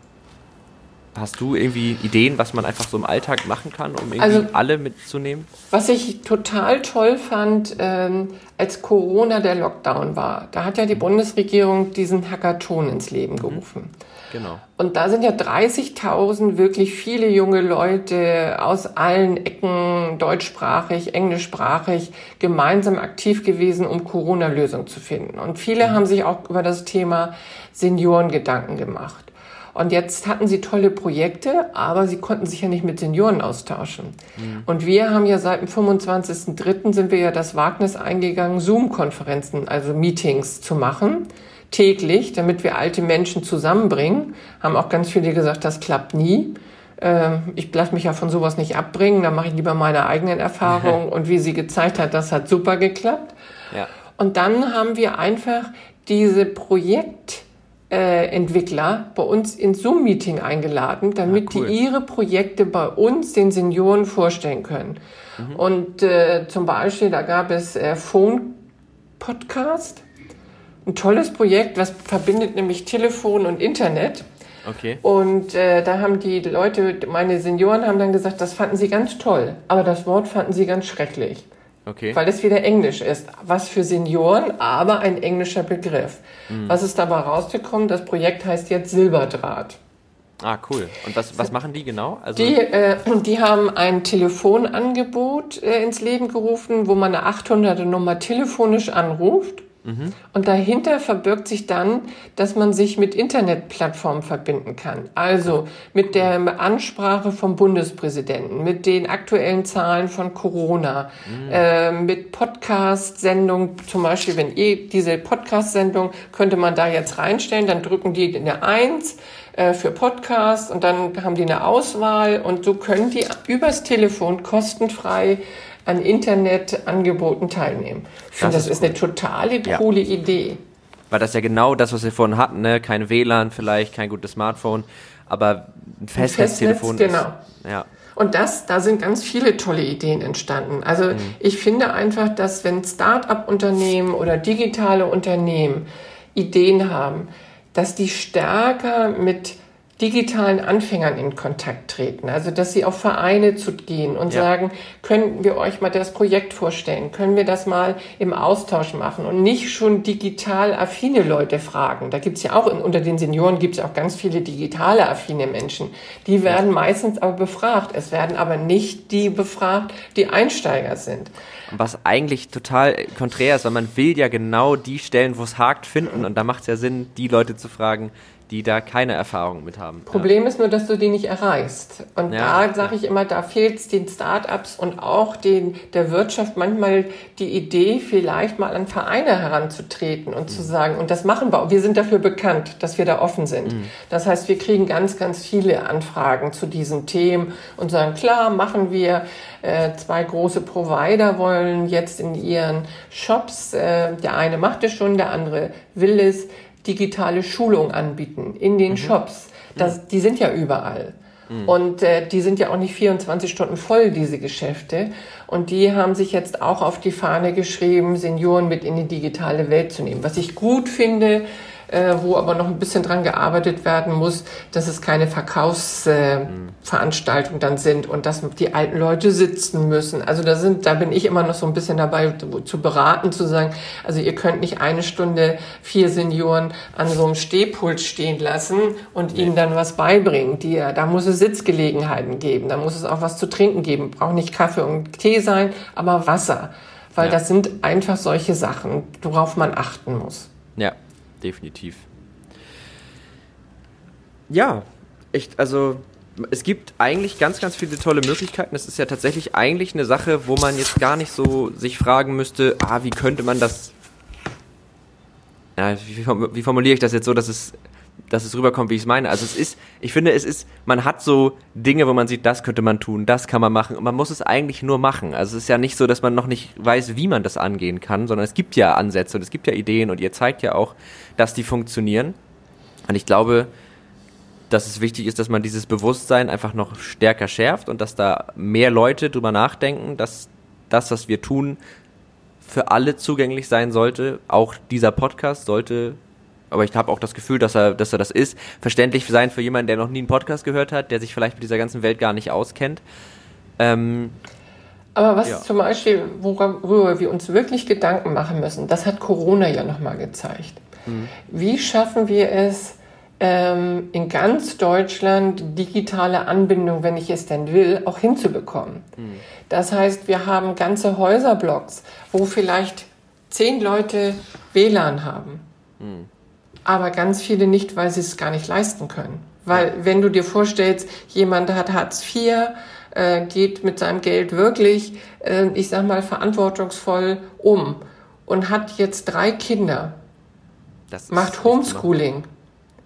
S1: Hast du irgendwie Ideen, was man einfach so im Alltag machen kann, um irgendwie also, alle mitzunehmen?
S3: Was ich total toll fand, ähm, als Corona der Lockdown war, da hat ja die Bundesregierung diesen Hackathon ins Leben mhm. gerufen. Mhm.
S1: Genau.
S3: Und da sind ja 30.000 wirklich viele junge Leute aus allen Ecken, deutschsprachig, englischsprachig, gemeinsam aktiv gewesen, um Corona-Lösungen zu finden. Und viele mhm. haben sich auch über das Thema Senioren Gedanken gemacht. Und jetzt hatten sie tolle Projekte, aber sie konnten sich ja nicht mit Senioren austauschen. Mhm. Und wir haben ja seit dem 25.03. sind wir ja das Wagnis eingegangen, Zoom-Konferenzen, also Meetings zu machen täglich, damit wir alte Menschen zusammenbringen. Haben auch ganz viele gesagt, das klappt nie. Ähm, ich lasse mich ja von sowas nicht abbringen, da mache ich lieber meine eigenen Erfahrungen. Und wie sie gezeigt hat, das hat super geklappt.
S1: Ja.
S3: Und dann haben wir einfach diese Projektentwickler bei uns ins Zoom-Meeting eingeladen, damit ah, cool. die ihre Projekte bei uns den Senioren vorstellen können. Mhm. Und äh, zum Beispiel, da gab es äh, Phone Podcast ein tolles Projekt, was verbindet nämlich Telefon und Internet.
S1: Okay.
S3: Und äh, da haben die Leute, meine Senioren haben dann gesagt, das fanden sie ganz toll, aber das Wort fanden sie ganz schrecklich.
S1: Okay.
S3: Weil es wieder Englisch ist. Was für Senioren, aber ein englischer Begriff. Mhm. Was ist dabei rausgekommen? Das Projekt heißt jetzt Silberdraht.
S1: Ah, cool. Und was, was machen die genau?
S3: Also die, äh, die haben ein Telefonangebot äh, ins Leben gerufen, wo man eine 800er Nummer telefonisch anruft und dahinter verbirgt sich dann, dass man sich mit Internetplattformen verbinden kann. Also mit der Ansprache vom Bundespräsidenten, mit den aktuellen Zahlen von Corona, mhm. äh, mit Podcast-Sendungen, zum Beispiel, wenn ihr diese Podcast-Sendung könnte man da jetzt reinstellen, dann drücken die eine Eins äh, für Podcast und dann haben die eine Auswahl und so können die übers Telefon kostenfrei an Internetangeboten teilnehmen. Ich finde, das, das, ist cool. eine totale coole ja. Idee.
S1: Weil das ja genau das, was wir vorhin hatten, ne? Kein WLAN vielleicht, kein gutes Smartphone, aber ein Festnetztelefon.
S3: Festnetz, genau. Ist, ja. Und das, da sind ganz viele tolle Ideen entstanden. Also mhm. ich finde einfach, dass wenn Start-up-Unternehmen oder digitale Unternehmen Ideen haben, dass die stärker mit digitalen Anfängern in Kontakt treten. Also, dass sie auf Vereine zu gehen und ja. sagen, können wir euch mal das Projekt vorstellen? Können wir das mal im Austausch machen? Und nicht schon digital affine Leute fragen. Da gibt's ja auch, unter den Senioren gibt's auch ganz viele digitale affine Menschen. Die werden ja. meistens aber befragt. Es werden aber nicht die befragt, die Einsteiger sind.
S1: Was eigentlich total konträr ist, weil man will ja genau die Stellen, wo es hakt, finden. Und da macht es ja Sinn, die Leute zu fragen, die da keine Erfahrung mit haben.
S3: Problem ja. ist nur, dass du die nicht erreichst. Und ja, da sage ich immer, da fehlt es den Startups und auch den, der Wirtschaft manchmal die Idee, vielleicht mal an Vereine heranzutreten und mhm. zu sagen, und das machen wir, wir sind dafür bekannt, dass wir da offen sind. Mhm. Das heißt, wir kriegen ganz, ganz viele Anfragen zu diesen Themen und sagen, klar, machen wir. Äh, zwei große Provider wollen jetzt in ihren Shops, äh, der eine macht es schon, der andere will es, digitale Schulung anbieten in den mhm. Shops. Das, mhm. Die sind ja überall. Mhm. Und äh, die sind ja auch nicht 24 Stunden voll, diese Geschäfte. Und die haben sich jetzt auch auf die Fahne geschrieben, Senioren mit in die digitale Welt zu nehmen. Was ich gut finde, äh, wo aber noch ein bisschen dran gearbeitet werden muss, dass es keine Verkaufsveranstaltungen äh, dann sind und dass die alten Leute sitzen müssen. Also da sind, da bin ich immer noch so ein bisschen dabei zu beraten, zu sagen, also ihr könnt nicht eine Stunde vier Senioren an so einem Stehpult stehen lassen und ihnen dann was beibringen. Die, da muss es Sitzgelegenheiten geben, da muss es auch was zu trinken geben. Braucht nicht Kaffee und Tee sein, aber Wasser. Weil ja. das sind einfach solche Sachen, worauf man achten muss.
S1: Ja, definitiv. Ja, echt, also es gibt eigentlich ganz, ganz viele tolle Möglichkeiten. Es ist ja tatsächlich eigentlich eine Sache, wo man jetzt gar nicht so sich fragen müsste, ah, wie könnte man das, ja, wie, wie formuliere ich das jetzt so, dass es dass es rüberkommt, wie ich es meine. Also es ist, ich finde, es ist, man hat so Dinge, wo man sieht, das könnte man tun, das kann man machen und man muss es eigentlich nur machen. Also es ist ja nicht so, dass man noch nicht weiß, wie man das angehen kann, sondern es gibt ja Ansätze und es gibt ja Ideen und ihr zeigt ja auch, dass die funktionieren. Und ich glaube, dass es wichtig ist, dass man dieses Bewusstsein einfach noch stärker schärft und dass da mehr Leute drüber nachdenken, dass das, was wir tun, für alle zugänglich sein sollte. Auch dieser Podcast sollte aber ich habe auch das Gefühl, dass er, dass er das ist, verständlich sein für jemanden, der noch nie einen Podcast gehört hat, der sich vielleicht mit dieser ganzen Welt gar nicht auskennt. Ähm,
S3: aber was ja. zum Beispiel, worüber wir uns wirklich Gedanken machen müssen, das hat Corona ja nochmal gezeigt. Mhm. Wie schaffen wir es, ähm, in ganz Deutschland digitale Anbindung, wenn ich es denn will, auch hinzubekommen? Mhm. Das heißt, wir haben ganze Häuserblocks, wo vielleicht zehn Leute WLAN haben. Mhm aber ganz viele nicht, weil sie es gar nicht leisten können. Weil wenn du dir vorstellst, jemand hat Hartz IV, äh, geht mit seinem Geld wirklich, äh, ich sag mal, verantwortungsvoll um und hat jetzt drei Kinder, macht Homeschooling.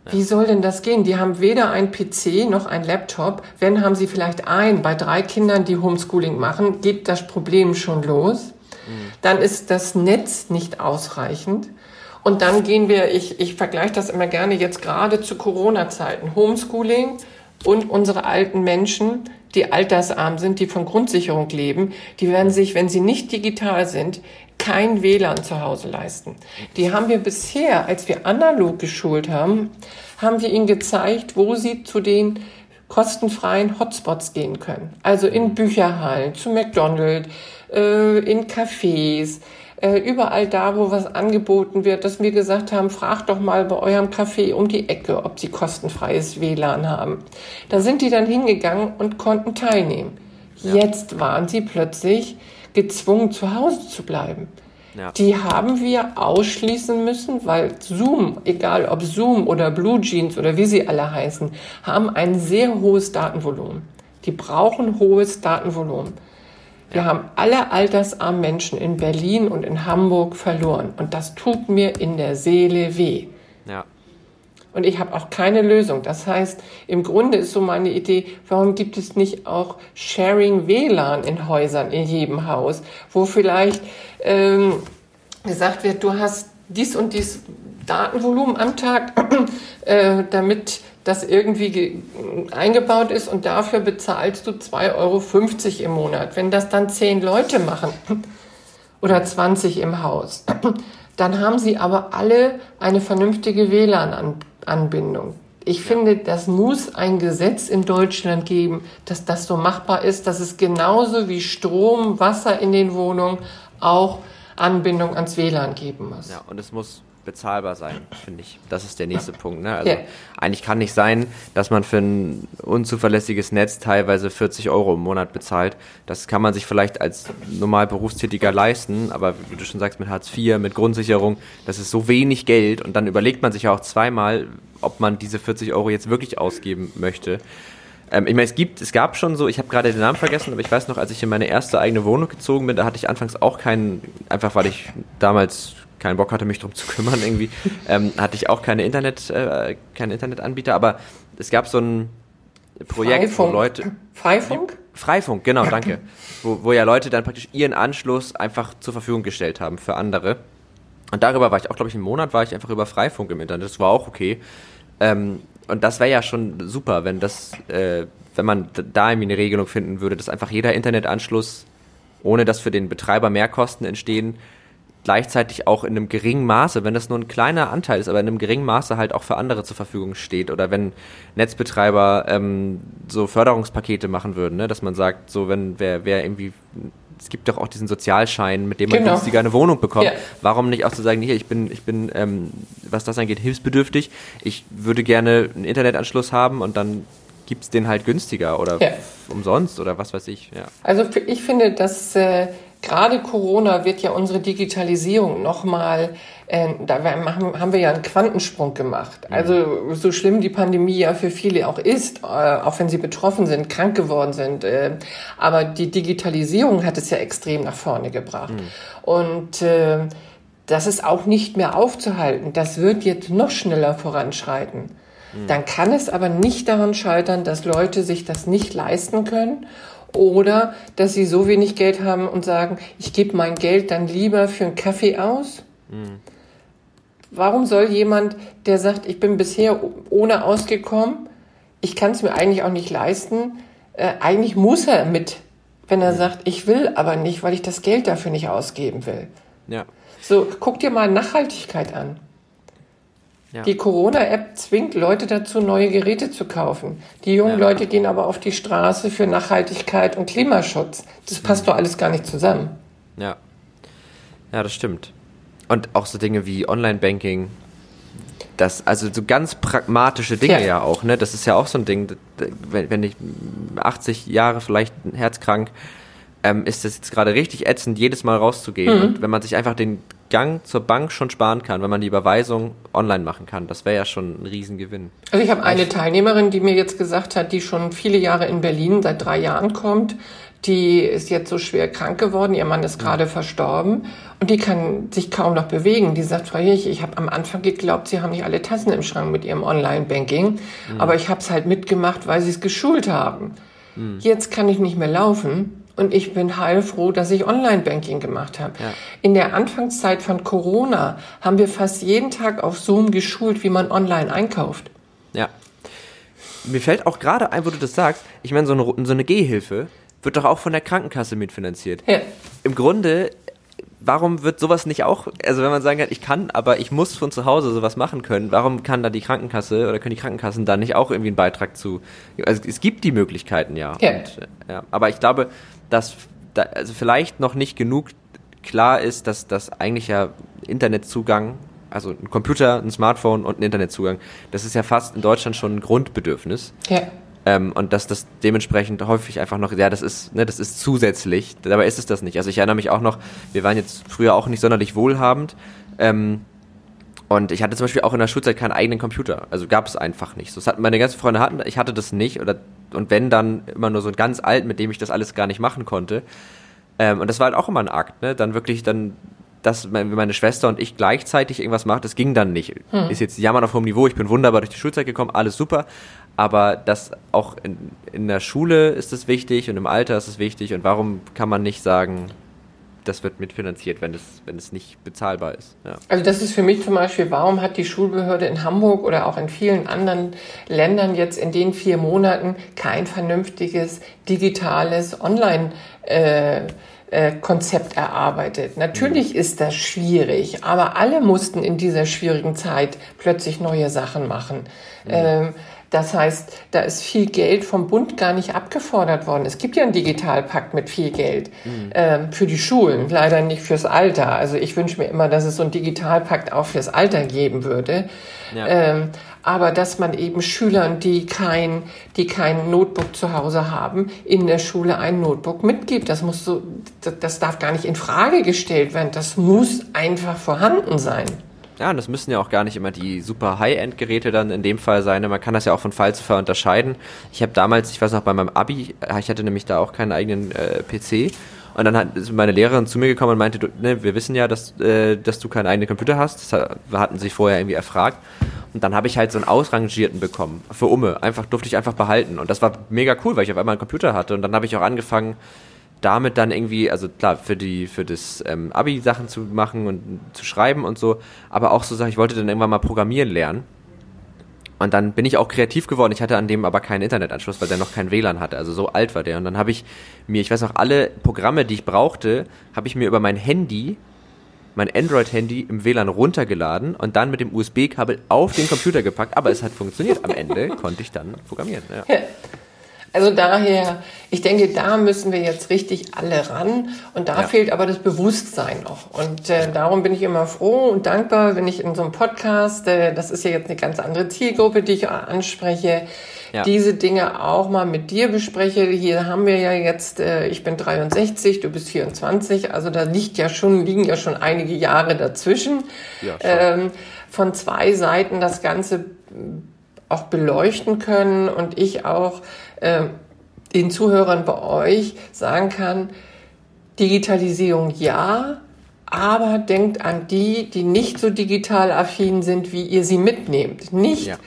S3: Ja. Wie soll denn das gehen? Die haben weder ein PC noch ein Laptop. Wenn haben sie vielleicht ein. Bei drei Kindern, die Homeschooling machen, geht das Problem schon los. Mhm. Dann ist das Netz nicht ausreichend. Und dann gehen wir, ich, ich vergleiche das immer gerne jetzt gerade zu Corona-Zeiten, Homeschooling und unsere alten Menschen, die altersarm sind, die von Grundsicherung leben, die werden sich, wenn sie nicht digital sind, kein WLAN zu Hause leisten. Die haben wir bisher, als wir analog geschult haben, haben wir ihnen gezeigt, wo sie zu den kostenfreien Hotspots gehen können. Also in Bücherhallen, zu McDonald's, äh, in Cafés, äh, überall da, wo was angeboten wird, dass wir gesagt haben, fragt doch mal bei eurem Café um die Ecke, ob sie kostenfreies WLAN haben. Da sind die dann hingegangen und konnten teilnehmen. Ja. Jetzt waren sie plötzlich gezwungen, zu Hause zu bleiben. Ja. Die haben wir ausschließen müssen, weil Zoom, egal ob Zoom oder Blue Jeans oder wie sie alle heißen, haben ein sehr hohes Datenvolumen. Die brauchen hohes Datenvolumen. Wir haben alle altersarmen Menschen in Berlin und in Hamburg verloren. Und das tut mir in der Seele weh. Ja. Und ich habe auch keine Lösung. Das heißt, im Grunde ist so meine Idee, warum gibt es nicht auch Sharing WLAN in Häusern, in jedem Haus, wo vielleicht ähm, gesagt wird, du hast dies und dies Datenvolumen am Tag, äh, damit das irgendwie eingebaut ist und dafür bezahlst du 2,50 Euro im Monat. Wenn das dann zehn Leute machen oder 20 im Haus, dann haben sie aber alle eine vernünftige WLAN-Anbindung. Ich finde, das muss ein Gesetz in Deutschland geben, dass das so machbar ist, dass es genauso wie Strom, Wasser in den Wohnungen auch Anbindung ans WLAN geben muss.
S1: Ja, und es muss bezahlbar sein, finde ich. Das ist der nächste Punkt. Ne? Also ja. eigentlich kann nicht sein, dass man für ein unzuverlässiges Netz teilweise 40 Euro im Monat bezahlt. Das kann man sich vielleicht als normal Berufstätiger leisten, aber wie du schon sagst, mit Hartz IV, mit Grundsicherung, das ist so wenig Geld und dann überlegt man sich ja auch zweimal, ob man diese 40 Euro jetzt wirklich ausgeben möchte. Ähm, ich meine, es gibt, es gab schon so, ich habe gerade den Namen vergessen, aber ich weiß noch, als ich in meine erste eigene Wohnung gezogen bin, da hatte ich anfangs auch keinen, einfach weil ich damals keinen Bock hatte, mich drum zu kümmern irgendwie, ähm, hatte ich auch keine Internet, äh, keinen Internetanbieter, aber es gab so ein Projekt,
S3: Freifunk.
S1: wo Leute.
S3: Freifunk?
S1: Freifunk, genau, danke. wo, wo ja Leute dann praktisch ihren Anschluss einfach zur Verfügung gestellt haben für andere. Und darüber war ich auch, glaube ich, einen Monat war ich einfach über Freifunk im Internet. Das war auch okay. Ähm, und das wäre ja schon super, wenn das, äh, wenn man da irgendwie eine Regelung finden würde, dass einfach jeder Internetanschluss, ohne dass für den Betreiber mehr Kosten entstehen, gleichzeitig auch in einem geringen Maße, wenn das nur ein kleiner Anteil ist, aber in einem geringen Maße halt auch für andere zur Verfügung steht. Oder wenn Netzbetreiber ähm, so Förderungspakete machen würden, ne? dass man sagt, so wenn wer, wer irgendwie es gibt doch auch diesen Sozialschein, mit dem man genau. günstiger eine Wohnung bekommt. Ja. Warum nicht auch zu sagen, hier, ich bin, ich bin, ähm, was das angeht, hilfsbedürftig. Ich würde gerne einen Internetanschluss haben und dann gibt es den halt günstiger oder ja. umsonst oder was weiß ich. Ja.
S3: Also ich finde, dass äh, gerade Corona wird ja unsere Digitalisierung nochmal, äh, da haben wir ja einen Quantensprung gemacht. Mhm. Also so schlimm die Pandemie ja für viele auch ist, äh, auch wenn sie betroffen sind, krank geworden sind, äh, aber die Digitalisierung hat es ja extrem nach vorne gebracht. Mhm. Und äh, das ist auch nicht mehr aufzuhalten. Das wird jetzt noch schneller voranschreiten. Mhm. Dann kann es aber nicht daran scheitern, dass Leute sich das nicht leisten können oder dass sie so wenig Geld haben und sagen, ich gebe mein Geld dann lieber für einen Kaffee aus. Mhm. Warum soll jemand, der sagt, ich bin bisher ohne ausgekommen, ich kann es mir eigentlich auch nicht leisten, äh, eigentlich muss er mit, wenn er mhm. sagt, ich will aber nicht, weil ich das Geld dafür nicht ausgeben will. Ja. So, guck dir mal Nachhaltigkeit an. Ja. Die Corona-App zwingt Leute dazu, neue Geräte zu kaufen. Die jungen ja. Leute gehen aber auf die Straße für Nachhaltigkeit und Klimaschutz. Das passt mhm. doch alles gar nicht zusammen.
S1: Ja. Ja, das stimmt. Und auch so Dinge wie Online-Banking, das, also so ganz pragmatische Dinge ja. ja. auch, ne? Das ist ja auch so ein Ding, wenn, ich 80 Jahre vielleicht herzkrank, ähm, ist das jetzt gerade richtig ätzend, jedes Mal rauszugehen. Mhm. Und wenn man sich einfach den Gang zur Bank schon sparen kann, wenn man die Überweisung online machen kann. Das wäre ja schon ein Riesengewinn.
S3: Also ich habe eine Teilnehmerin, die mir jetzt gesagt hat, die schon viele Jahre in Berlin seit drei Jahren kommt. Die ist jetzt so schwer krank geworden, ihr Mann ist gerade mhm. verstorben und die kann sich kaum noch bewegen. Die sagt, Frau Hirch, ich habe am Anfang geglaubt, Sie haben nicht alle Tassen im Schrank mit Ihrem Online-Banking, mhm. aber ich habe es halt mitgemacht, weil Sie es geschult haben. Mhm. Jetzt kann ich nicht mehr laufen und ich bin heilfroh, dass ich Online-Banking gemacht habe. Ja. In der Anfangszeit von Corona haben wir fast jeden Tag auf Zoom geschult, wie man online einkauft.
S1: Ja. Mir fällt auch gerade ein, wo du das sagst, ich meine, so eine, so eine Gehhilfe wird doch auch von der Krankenkasse mitfinanziert. Ja. Im Grunde warum wird sowas nicht auch, also wenn man sagen kann, ich kann, aber ich muss von zu Hause sowas machen können, warum kann da die Krankenkasse oder können die Krankenkassen da nicht auch irgendwie einen Beitrag zu, also es gibt die Möglichkeiten ja. ja. Und, ja aber ich glaube, dass da, also vielleicht noch nicht genug klar ist, dass das eigentlich ja Internetzugang, also ein Computer, ein Smartphone und ein Internetzugang, das ist ja fast in Deutschland schon ein Grundbedürfnis. Ja. Ähm, und dass das dementsprechend häufig einfach noch, ja, das ist, ne, das ist zusätzlich, dabei ist es das nicht. Also ich erinnere mich auch noch, wir waren jetzt früher auch nicht sonderlich wohlhabend. Ähm, und ich hatte zum Beispiel auch in der Schulzeit keinen eigenen Computer. Also gab es einfach nicht. So, das hatten meine ganzen Freunde hatten, ich hatte das nicht. Oder, und wenn dann immer nur so ein ganz alt, mit dem ich das alles gar nicht machen konnte. Ähm, und das war halt auch immer ein Akt, ne? Dann wirklich dann, dass meine Schwester und ich gleichzeitig irgendwas macht, das ging dann nicht. Hm. Ist jetzt Jammern auf hohem Niveau, ich bin wunderbar durch die Schulzeit gekommen, alles super. Aber das auch in, in der Schule ist es wichtig und im Alter ist es wichtig. Und warum kann man nicht sagen, das wird mitfinanziert, wenn es, wenn nicht bezahlbar ist. Ja.
S3: Also das ist für mich zum Beispiel, warum hat die Schulbehörde in Hamburg oder auch in vielen anderen Ländern jetzt in den vier Monaten kein vernünftiges digitales Online- äh, äh, Konzept erarbeitet. Natürlich mhm. ist das schwierig, aber alle mussten in dieser schwierigen Zeit plötzlich neue Sachen machen. Mhm. Ähm, Das heißt, da ist viel Geld vom Bund gar nicht abgefordert worden. Es gibt ja einen Digitalpakt mit viel Geld mhm. ähm, für die Schulen, leider nicht fürs Alter. Also ich wünsche mir immer, dass es so einen Digitalpakt auch fürs Alter geben würde. Ja. Ähm, aber dass man eben Schülern, die kein, die kein Notebook zu Hause haben, in der Schule ein Notebook mitgibt. Das muss so, das darf gar nicht in Frage gestellt werden. Das muss einfach vorhanden sein.
S1: Ja, und das müssen ja auch gar nicht immer die super High-End-Geräte dann in dem Fall sein. Man kann das ja auch von Fall zu Fall unterscheiden. Ich habe damals, ich weiß noch, bei meinem Abi, ich hatte nämlich da auch keinen eigenen äh, PC. Und dann hat, ist meine Lehrerin zu mir gekommen und meinte, du, ne, wir wissen ja, dass, äh, dass du keinen eigenen Computer hast. Das hatten sie vorher irgendwie erfragt. Und dann habe ich halt so einen ausrangierten bekommen für Umme. Einfach durfte ich einfach behalten. Und das war mega cool, weil ich auf einmal einen Computer hatte. Und dann habe ich auch angefangen, damit dann irgendwie, also klar, für die, für das ähm, Abi Sachen zu machen und zu schreiben und so, aber auch so Sachen, ich wollte dann irgendwann mal programmieren lernen. Und dann bin ich auch kreativ geworden. Ich hatte an dem aber keinen Internetanschluss, weil der noch kein WLAN hatte. Also so alt war der. Und dann habe ich mir, ich weiß noch, alle Programme, die ich brauchte, habe ich mir über mein Handy, mein Android-Handy im WLAN runtergeladen und dann mit dem USB-Kabel auf den Computer gepackt. Aber es hat funktioniert. Am Ende konnte ich dann programmieren. Ja.
S3: Also daher, ich denke, da müssen wir jetzt richtig alle ran. Und da ja. fehlt aber das Bewusstsein noch. Und äh, darum bin ich immer froh und dankbar, wenn ich in so einem Podcast, äh, das ist ja jetzt eine ganz andere Zielgruppe, die ich anspreche, ja. diese Dinge auch mal mit dir bespreche. Hier haben wir ja jetzt, äh, ich bin 63, du bist 24, also da liegt ja schon, liegen ja schon einige Jahre dazwischen. Ja, ähm, von zwei Seiten das Ganze auch beleuchten können und ich auch äh, den Zuhörern bei euch sagen kann, Digitalisierung ja, aber denkt an die, die nicht so digital affin sind, wie ihr sie mitnehmt. Nicht ja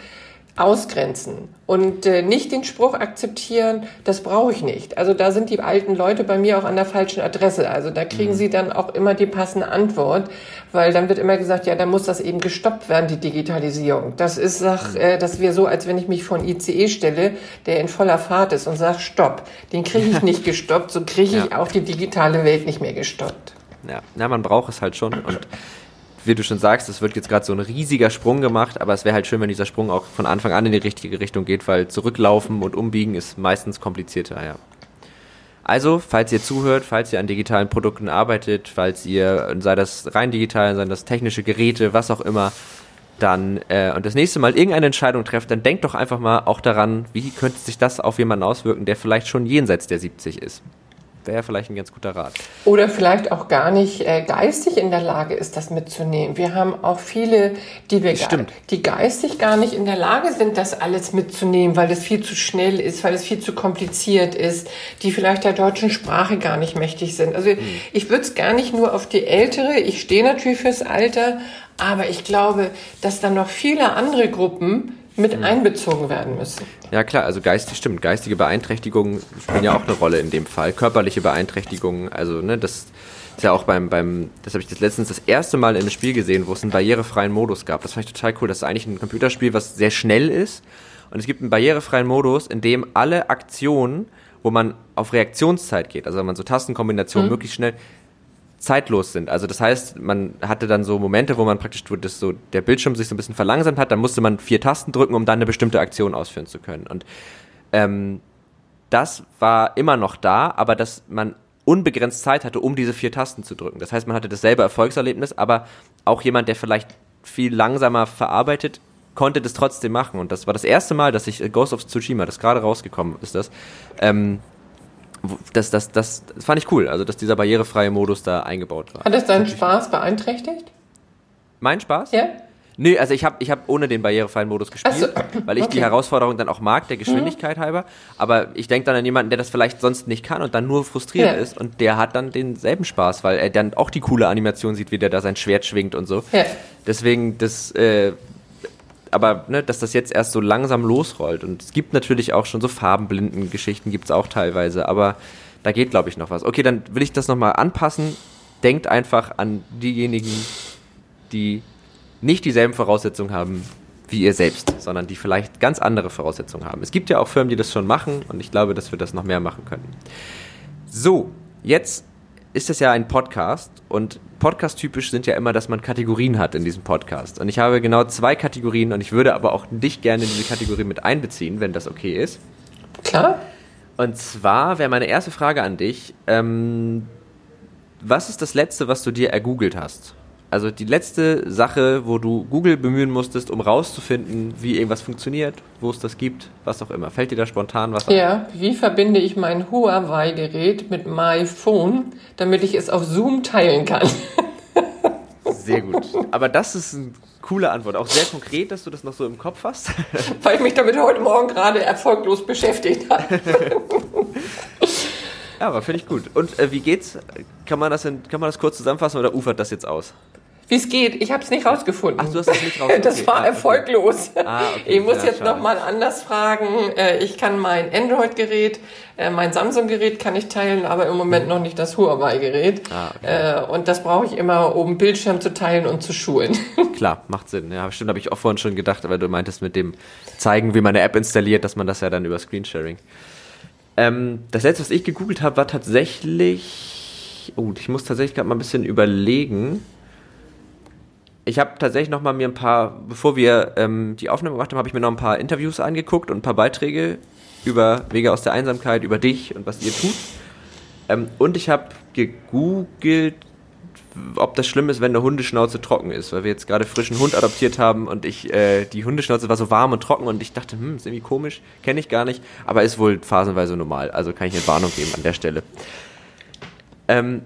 S3: ausgrenzen und äh, nicht den Spruch akzeptieren, das brauche ich nicht. Also da sind die alten Leute bei mir auch an der falschen Adresse. Also da kriegen mhm. sie dann auch immer die passende Antwort, weil dann wird immer gesagt, ja, da muss das eben gestoppt werden, die Digitalisierung. Das ist, sag, mhm. äh, das wäre so, als wenn ich mich vor ein ICE stelle, der in voller Fahrt ist und sagt, stopp, den kriege ich nicht gestoppt, so kriege ich ja. auch die digitale Welt nicht mehr gestoppt.
S1: Ja, na, man braucht es halt schon und wie du schon sagst, es wird jetzt gerade so ein riesiger Sprung gemacht, aber es wäre halt schön, wenn dieser Sprung auch von Anfang an in die richtige Richtung geht, weil zurücklaufen und umbiegen ist meistens komplizierter, ja. Also, falls ihr zuhört, falls ihr an digitalen Produkten arbeitet, falls ihr, sei das rein digital, sei das technische Geräte, was auch immer, dann äh, und das nächste Mal irgendeine Entscheidung trefft, dann denkt doch einfach mal auch daran, wie könnte sich das auf jemanden auswirken, der vielleicht schon jenseits der 70 ist wäre vielleicht ein ganz guter Rat.
S3: Oder vielleicht auch gar nicht äh, geistig in der Lage ist, das mitzunehmen. Wir haben auch viele, die wir gar, die geistig gar nicht in der Lage sind, das alles mitzunehmen, weil es viel zu schnell ist, weil es viel zu kompliziert ist, die vielleicht der deutschen Sprache gar nicht mächtig sind. Also hm. ich würde es gar nicht nur auf die Ältere, ich stehe natürlich fürs Alter, aber ich glaube, dass dann noch viele andere Gruppen mit mhm. einbezogen werden müssen.
S1: Ja klar, also geistig stimmt, geistige Beeinträchtigungen spielen ja auch eine Rolle in dem Fall. Körperliche Beeinträchtigungen, also ne, das ist ja auch beim, beim das habe ich das letztens das erste Mal in einem Spiel gesehen, wo es einen barrierefreien Modus gab. Das fand ich total cool. Das ist eigentlich ein Computerspiel, was sehr schnell ist. Und es gibt einen barrierefreien Modus, in dem alle Aktionen, wo man auf Reaktionszeit geht, also wenn man so Tastenkombinationen mhm. möglichst schnell, zeitlos sind. Also das heißt, man hatte dann so Momente, wo man praktisch, das so der Bildschirm sich so ein bisschen verlangsamt hat, dann musste man vier Tasten drücken, um dann eine bestimmte Aktion ausführen zu können. Und ähm, das war immer noch da, aber dass man unbegrenzt Zeit hatte, um diese vier Tasten zu drücken. Das heißt, man hatte dasselbe Erfolgserlebnis, aber auch jemand, der vielleicht viel langsamer verarbeitet, konnte das trotzdem machen. Und das war das erste Mal, dass ich Ghost of Tsushima, das gerade rausgekommen ist, das, ähm, das, das, das, das fand ich cool, also dass dieser barrierefreie Modus da eingebaut war.
S3: Hat es deinen Spaß beeinträchtigt?
S1: Mein Spaß?
S3: Ja.
S1: Nö, also ich habe ich hab ohne den barrierefreien Modus gespielt, so. weil ich okay. die Herausforderung dann auch mag, der Geschwindigkeit mhm. halber. Aber ich denke dann an jemanden, der das vielleicht sonst nicht kann und dann nur frustriert ja. ist und der hat dann denselben Spaß, weil er dann auch die coole Animation sieht, wie der da sein Schwert schwingt und so. Ja. Deswegen, das äh, aber ne, dass das jetzt erst so langsam losrollt. Und es gibt natürlich auch schon so farbenblinden Geschichten, gibt es auch teilweise, aber da geht, glaube ich, noch was. Okay, dann will ich das nochmal anpassen. Denkt einfach an diejenigen, die nicht dieselben Voraussetzungen haben wie ihr selbst, sondern die vielleicht ganz andere Voraussetzungen haben. Es gibt ja auch Firmen, die das schon machen und ich glaube, dass wir das noch mehr machen können. So, jetzt ist das ja ein Podcast und podcast-typisch sind ja immer, dass man Kategorien hat in diesem Podcast. Und ich habe genau zwei Kategorien und ich würde aber auch dich gerne in diese Kategorie mit einbeziehen, wenn das okay ist.
S3: Klar.
S1: Und zwar wäre meine erste Frage an dich, ähm, was ist das Letzte, was du dir ergoogelt hast? Also die letzte Sache, wo du Google bemühen musstest, um rauszufinden, wie irgendwas funktioniert, wo es das gibt, was auch immer. Fällt dir da spontan was
S3: ein? Ja, wie verbinde ich mein Huawei-Gerät mit MyPhone, damit ich es auf Zoom teilen kann?
S1: Sehr gut. Aber das ist eine coole Antwort. Auch sehr konkret, dass du das noch so im Kopf hast.
S3: Weil ich mich damit heute Morgen gerade erfolglos beschäftigt habe.
S1: Ja, aber finde ich gut. Und äh, wie geht's? Kann man, das in, kann man das kurz zusammenfassen oder ufert das jetzt aus?
S3: Wie es geht, ich habe es nicht rausgefunden.
S1: Ach, du hast es nicht rausgefunden.
S3: Das war ah, okay. erfolglos. Ah, okay. Ich muss ja, jetzt nochmal anders fragen. Äh, ich kann mein Android-Gerät, äh, mein Samsung-Gerät kann ich teilen, aber im Moment noch nicht das Huawei-Gerät. Ah, okay. Äh, und das brauche ich immer, um Bildschirm zu teilen und zu schulen.
S1: Klar, macht Sinn. Ja, stimmt, habe ich auch vorhin schon gedacht, aber du meintest mit dem zeigen, wie man eine App installiert, dass man das ja dann über Screensharing. Ähm, das letzte, was ich gegoogelt habe, war tatsächlich. Oh, ich muss tatsächlich gerade mal ein bisschen überlegen ich habe tatsächlich noch mal mir ein paar, bevor wir ähm, die Aufnahme gemacht haben, habe ich mir noch ein paar Interviews angeguckt und ein paar Beiträge über Wege aus der Einsamkeit, über dich und was ihr tut. Ähm, und ich habe gegoogelt, ob das schlimm ist, wenn eine Hundeschnauze trocken ist, weil wir jetzt gerade frischen Hund adoptiert haben und ich äh, die Hundeschnauze war so warm und trocken und ich dachte, hm, ist irgendwie komisch, kenne ich gar nicht, aber ist wohl phasenweise normal, also kann ich eine Warnung geben an der Stelle. Ähm,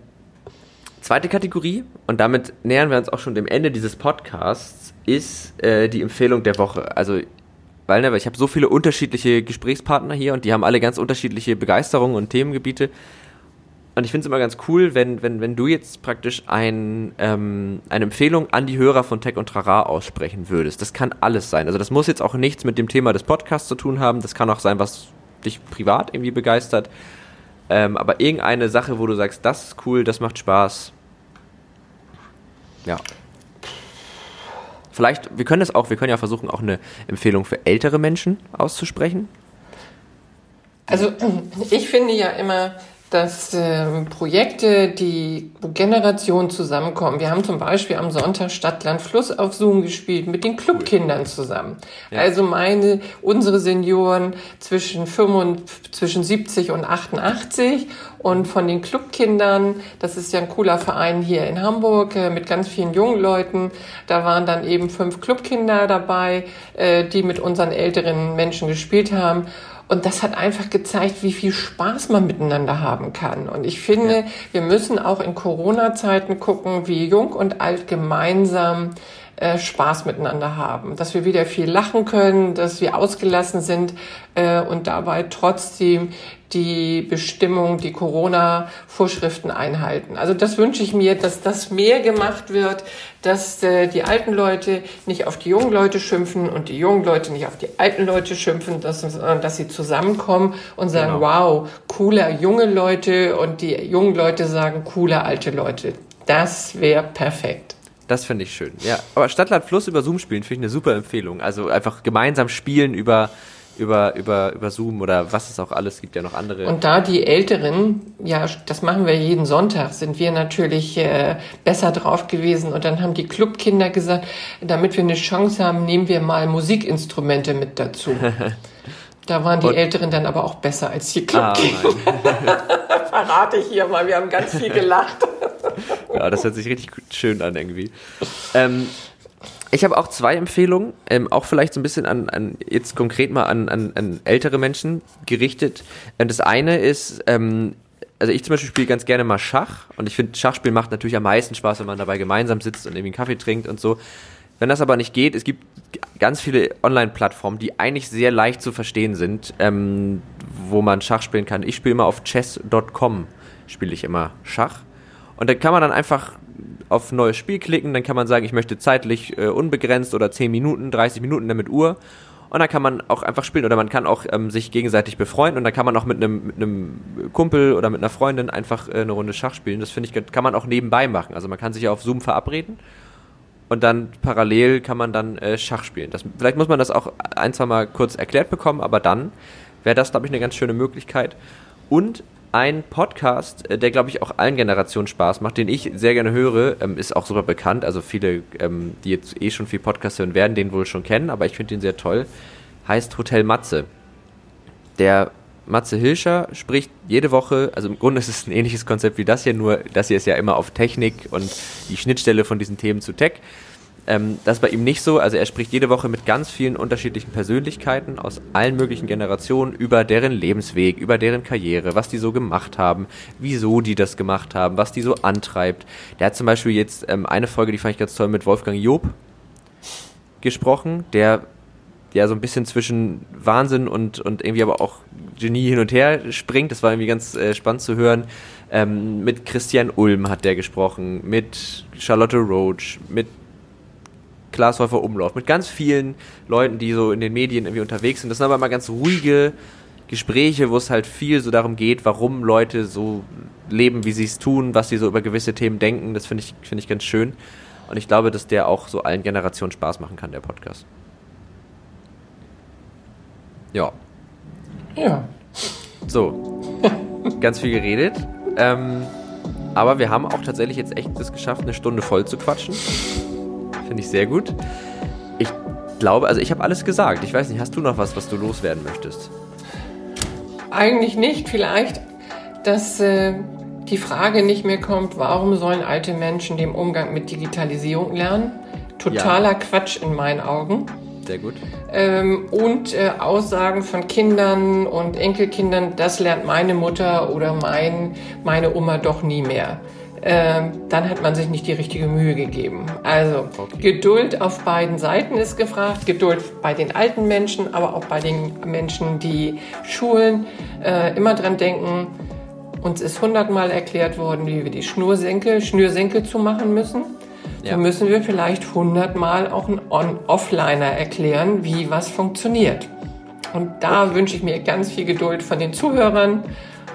S1: Zweite Kategorie, und damit nähern wir uns auch schon dem Ende dieses Podcasts, ist äh, die Empfehlung der Woche. Also, weil ne, ich habe so viele unterschiedliche Gesprächspartner hier und die haben alle ganz unterschiedliche Begeisterungen und Themengebiete. Und ich finde es immer ganz cool, wenn, wenn, wenn du jetzt praktisch ein, ähm, eine Empfehlung an die Hörer von Tech und Trara aussprechen würdest. Das kann alles sein. Also das muss jetzt auch nichts mit dem Thema des Podcasts zu tun haben. Das kann auch sein, was dich privat irgendwie begeistert. Ähm, aber irgendeine Sache, wo du sagst, das ist cool, das macht Spaß. Ja. Vielleicht, wir können es auch, wir können ja versuchen, auch eine Empfehlung für ältere Menschen auszusprechen.
S3: Also ich finde ja immer, dass äh, Projekte, die, Generationen zusammenkommen. Wir haben zum Beispiel am Sonntag Stadtland Fluss auf Zoom gespielt mit den Clubkindern zusammen. Ja. Also meine, unsere Senioren zwischen 5, zwischen 70 und 88 und von den Clubkindern, das ist ja ein cooler Verein hier in Hamburg äh, mit ganz vielen jungen Leuten. Da waren dann eben fünf Clubkinder dabei, äh, die mit unseren älteren Menschen gespielt haben. Und das hat einfach gezeigt, wie viel Spaß man miteinander haben kann. Und ich finde, ja. wir müssen auch in Corona-Zeiten gucken, wie jung und alt gemeinsam äh, Spaß miteinander haben, dass wir wieder viel lachen können, dass wir ausgelassen sind äh, und dabei trotzdem die Bestimmung, die Corona-Vorschriften einhalten. Also das wünsche ich mir, dass das mehr gemacht wird, dass äh, die alten Leute nicht auf die jungen Leute schimpfen und die jungen Leute nicht auf die alten Leute schimpfen, dass, sondern dass sie zusammenkommen und sagen, genau. wow, cooler junge Leute und die jungen Leute sagen, cooler alte Leute. Das wäre perfekt.
S1: Das finde ich schön. Ja, aber Stadtland Fluss über Zoom spielen finde ich eine super Empfehlung. Also einfach gemeinsam spielen über über, über, über Zoom oder was es auch alles gibt, ja noch andere.
S3: Und da die Älteren, ja, das machen wir jeden Sonntag, sind wir natürlich äh, besser drauf gewesen. Und dann haben die Clubkinder gesagt, damit wir eine Chance haben, nehmen wir mal Musikinstrumente mit dazu. Da waren die Und, Älteren dann aber auch besser als die Clubkinder. Ah, Verrate ich hier mal, wir haben ganz viel gelacht.
S1: ja, das hört sich richtig schön an irgendwie. Ähm, ich habe auch zwei Empfehlungen, ähm, auch vielleicht so ein bisschen an, an jetzt konkret mal an, an, an ältere Menschen gerichtet. Und das eine ist, ähm, also ich zum Beispiel spiele ganz gerne mal Schach und ich finde, Schachspielen macht natürlich am meisten Spaß, wenn man dabei gemeinsam sitzt und irgendwie einen Kaffee trinkt und so. Wenn das aber nicht geht, es gibt ganz viele Online-Plattformen, die eigentlich sehr leicht zu verstehen sind, ähm, wo man Schach spielen kann. Ich spiele immer auf chess.com, spiele ich immer Schach. Und da kann man dann einfach auf neues Spiel klicken, dann kann man sagen, ich möchte zeitlich äh, unbegrenzt oder 10 Minuten, 30 Minuten damit Uhr. Und dann kann man auch einfach spielen oder man kann auch ähm, sich gegenseitig befreunden und dann kann man auch mit einem mit einem Kumpel oder mit einer Freundin einfach äh, eine Runde Schach spielen. Das finde ich kann man auch nebenbei machen. Also man kann sich ja auf Zoom verabreden und dann parallel kann man dann äh, Schach spielen. Das, vielleicht muss man das auch ein, zwei Mal kurz erklärt bekommen, aber dann wäre das, glaube ich, eine ganz schöne Möglichkeit. Und ein Podcast, äh, der glaube ich auch allen Generationen Spaß macht, den ich sehr gerne höre, ähm, ist auch super bekannt. Also viele, ähm, die jetzt eh schon viel Podcast hören, werden den wohl schon kennen, aber ich finde den sehr toll. Heißt Hotel Matze. Der Matze Hilscher spricht jede Woche, also im Grunde ist es ein ähnliches Konzept wie das hier, nur das hier ist ja immer auf Technik und die Schnittstelle von diesen Themen zu Tech. Ähm, das ist bei ihm nicht so. Also er spricht jede Woche mit ganz vielen unterschiedlichen Persönlichkeiten aus allen möglichen Generationen über deren Lebensweg, über deren Karriere, was die so gemacht haben, wieso die das gemacht haben, was die so antreibt. Der hat zum Beispiel jetzt ähm, eine Folge, die fand ich ganz toll, mit Wolfgang Job gesprochen, der ja so ein bisschen zwischen Wahnsinn und, und irgendwie aber auch Genie hin und her springt. Das war irgendwie ganz äh, spannend zu hören. Ähm, mit Christian Ulm hat der gesprochen, mit Charlotte Roach, mit Glashäufer Umlauf, mit ganz vielen Leuten, die so in den Medien irgendwie unterwegs sind. Das sind aber immer ganz ruhige Gespräche, wo es halt viel so darum geht, warum Leute so leben, wie sie es tun, was sie so über gewisse Themen denken. Das finde ich, finde ich ganz schön. Und ich glaube, dass der auch so allen Generationen Spaß machen kann, der Podcast. Ja.
S3: Ja.
S1: So. ganz viel geredet. Ähm, aber wir haben auch tatsächlich jetzt echt es geschafft, eine Stunde voll zu quatschen. Finde ich sehr gut. Ich glaube, also ich habe alles gesagt. Ich weiß nicht, hast du noch was, was du loswerden möchtest?
S3: Eigentlich nicht. Vielleicht, dass äh, die Frage nicht mehr kommt, warum sollen alte Menschen den Umgang mit Digitalisierung lernen? Totaler ja. Quatsch in meinen Augen.
S1: Sehr gut.
S3: Ähm, und äh, Aussagen von Kindern und Enkelkindern, das lernt meine Mutter oder mein, meine Oma doch nie mehr äh, dann hat man sich nicht die richtige Mühe gegeben. Also okay. Geduld auf beiden Seiten ist gefragt, Geduld bei den alten Menschen, aber auch bei den Menschen, die schulen, äh, immer dran denken, uns ist hundertmal erklärt worden, wie wir die Schnursenkel, Schnürsenkel zu machen müssen. Ja. So müssen wir vielleicht hundertmal auch einen On-Offliner erklären, wie was funktioniert. Und da wünsche ich mir ganz viel Geduld von den Zuhörern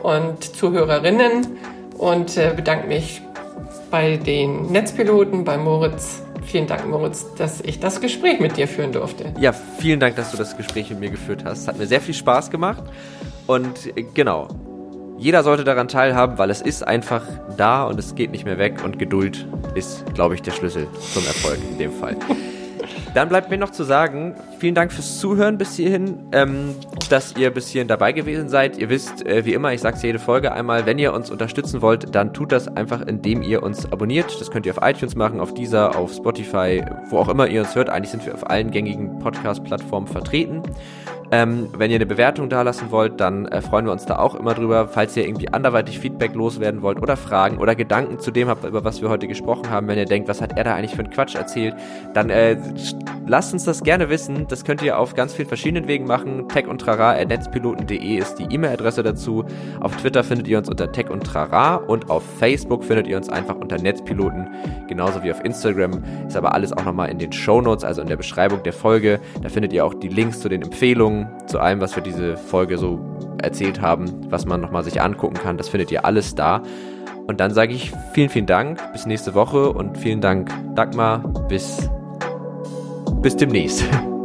S3: und Zuhörerinnen und äh, bedanke mich bei den Netzpiloten, bei Moritz. Vielen Dank, Moritz, dass ich das Gespräch mit dir führen durfte.
S1: Ja, vielen Dank, dass du das Gespräch mit mir geführt hast. Hat mir sehr viel Spaß gemacht. Und äh, genau, jeder sollte daran teilhaben, weil es ist einfach da und es geht nicht mehr weg. Und Geduld ist, glaube ich, der Schlüssel zum Erfolg in dem Fall. Dann bleibt mir noch zu sagen, vielen Dank fürs Zuhören bis hierhin, ähm, dass ihr bis hierhin dabei gewesen seid. Ihr wisst, äh, wie immer, ich sage es jede Folge einmal, wenn ihr uns unterstützen wollt, dann tut das einfach, indem ihr uns abonniert. Das könnt ihr auf iTunes machen, auf Deezer, auf Spotify, wo auch immer ihr uns hört. Eigentlich sind wir auf allen gängigen Podcast-Plattformen vertreten. Ähm, wenn ihr eine Bewertung da lassen wollt, dann äh, freuen wir uns da auch immer drüber. Falls ihr irgendwie anderweitig Feedback loswerden wollt oder Fragen oder Gedanken zu dem habt, über was wir heute gesprochen haben, wenn ihr denkt, was hat er da eigentlich für einen Quatsch erzählt, dann äh, lasst uns das gerne wissen. Das könnt ihr auf ganz vielen verschiedenen Wegen machen. tech und trara netzpiloten.de ist die E-Mail-Adresse dazu. Auf Twitter findet ihr uns unter tech und trara und auf Facebook findet ihr uns einfach unter Netzpiloten, genauso wie auf Instagram. Ist aber alles auch nochmal in den Show Notes, also in der Beschreibung der Folge. Da findet ihr auch die Links zu den Empfehlungen zu allem, was wir diese Folge so erzählt haben, was man nochmal sich angucken kann. Das findet ihr alles da. Und dann sage ich vielen, vielen Dank. Bis nächste Woche und vielen Dank, Dagmar. Bis, bis demnächst.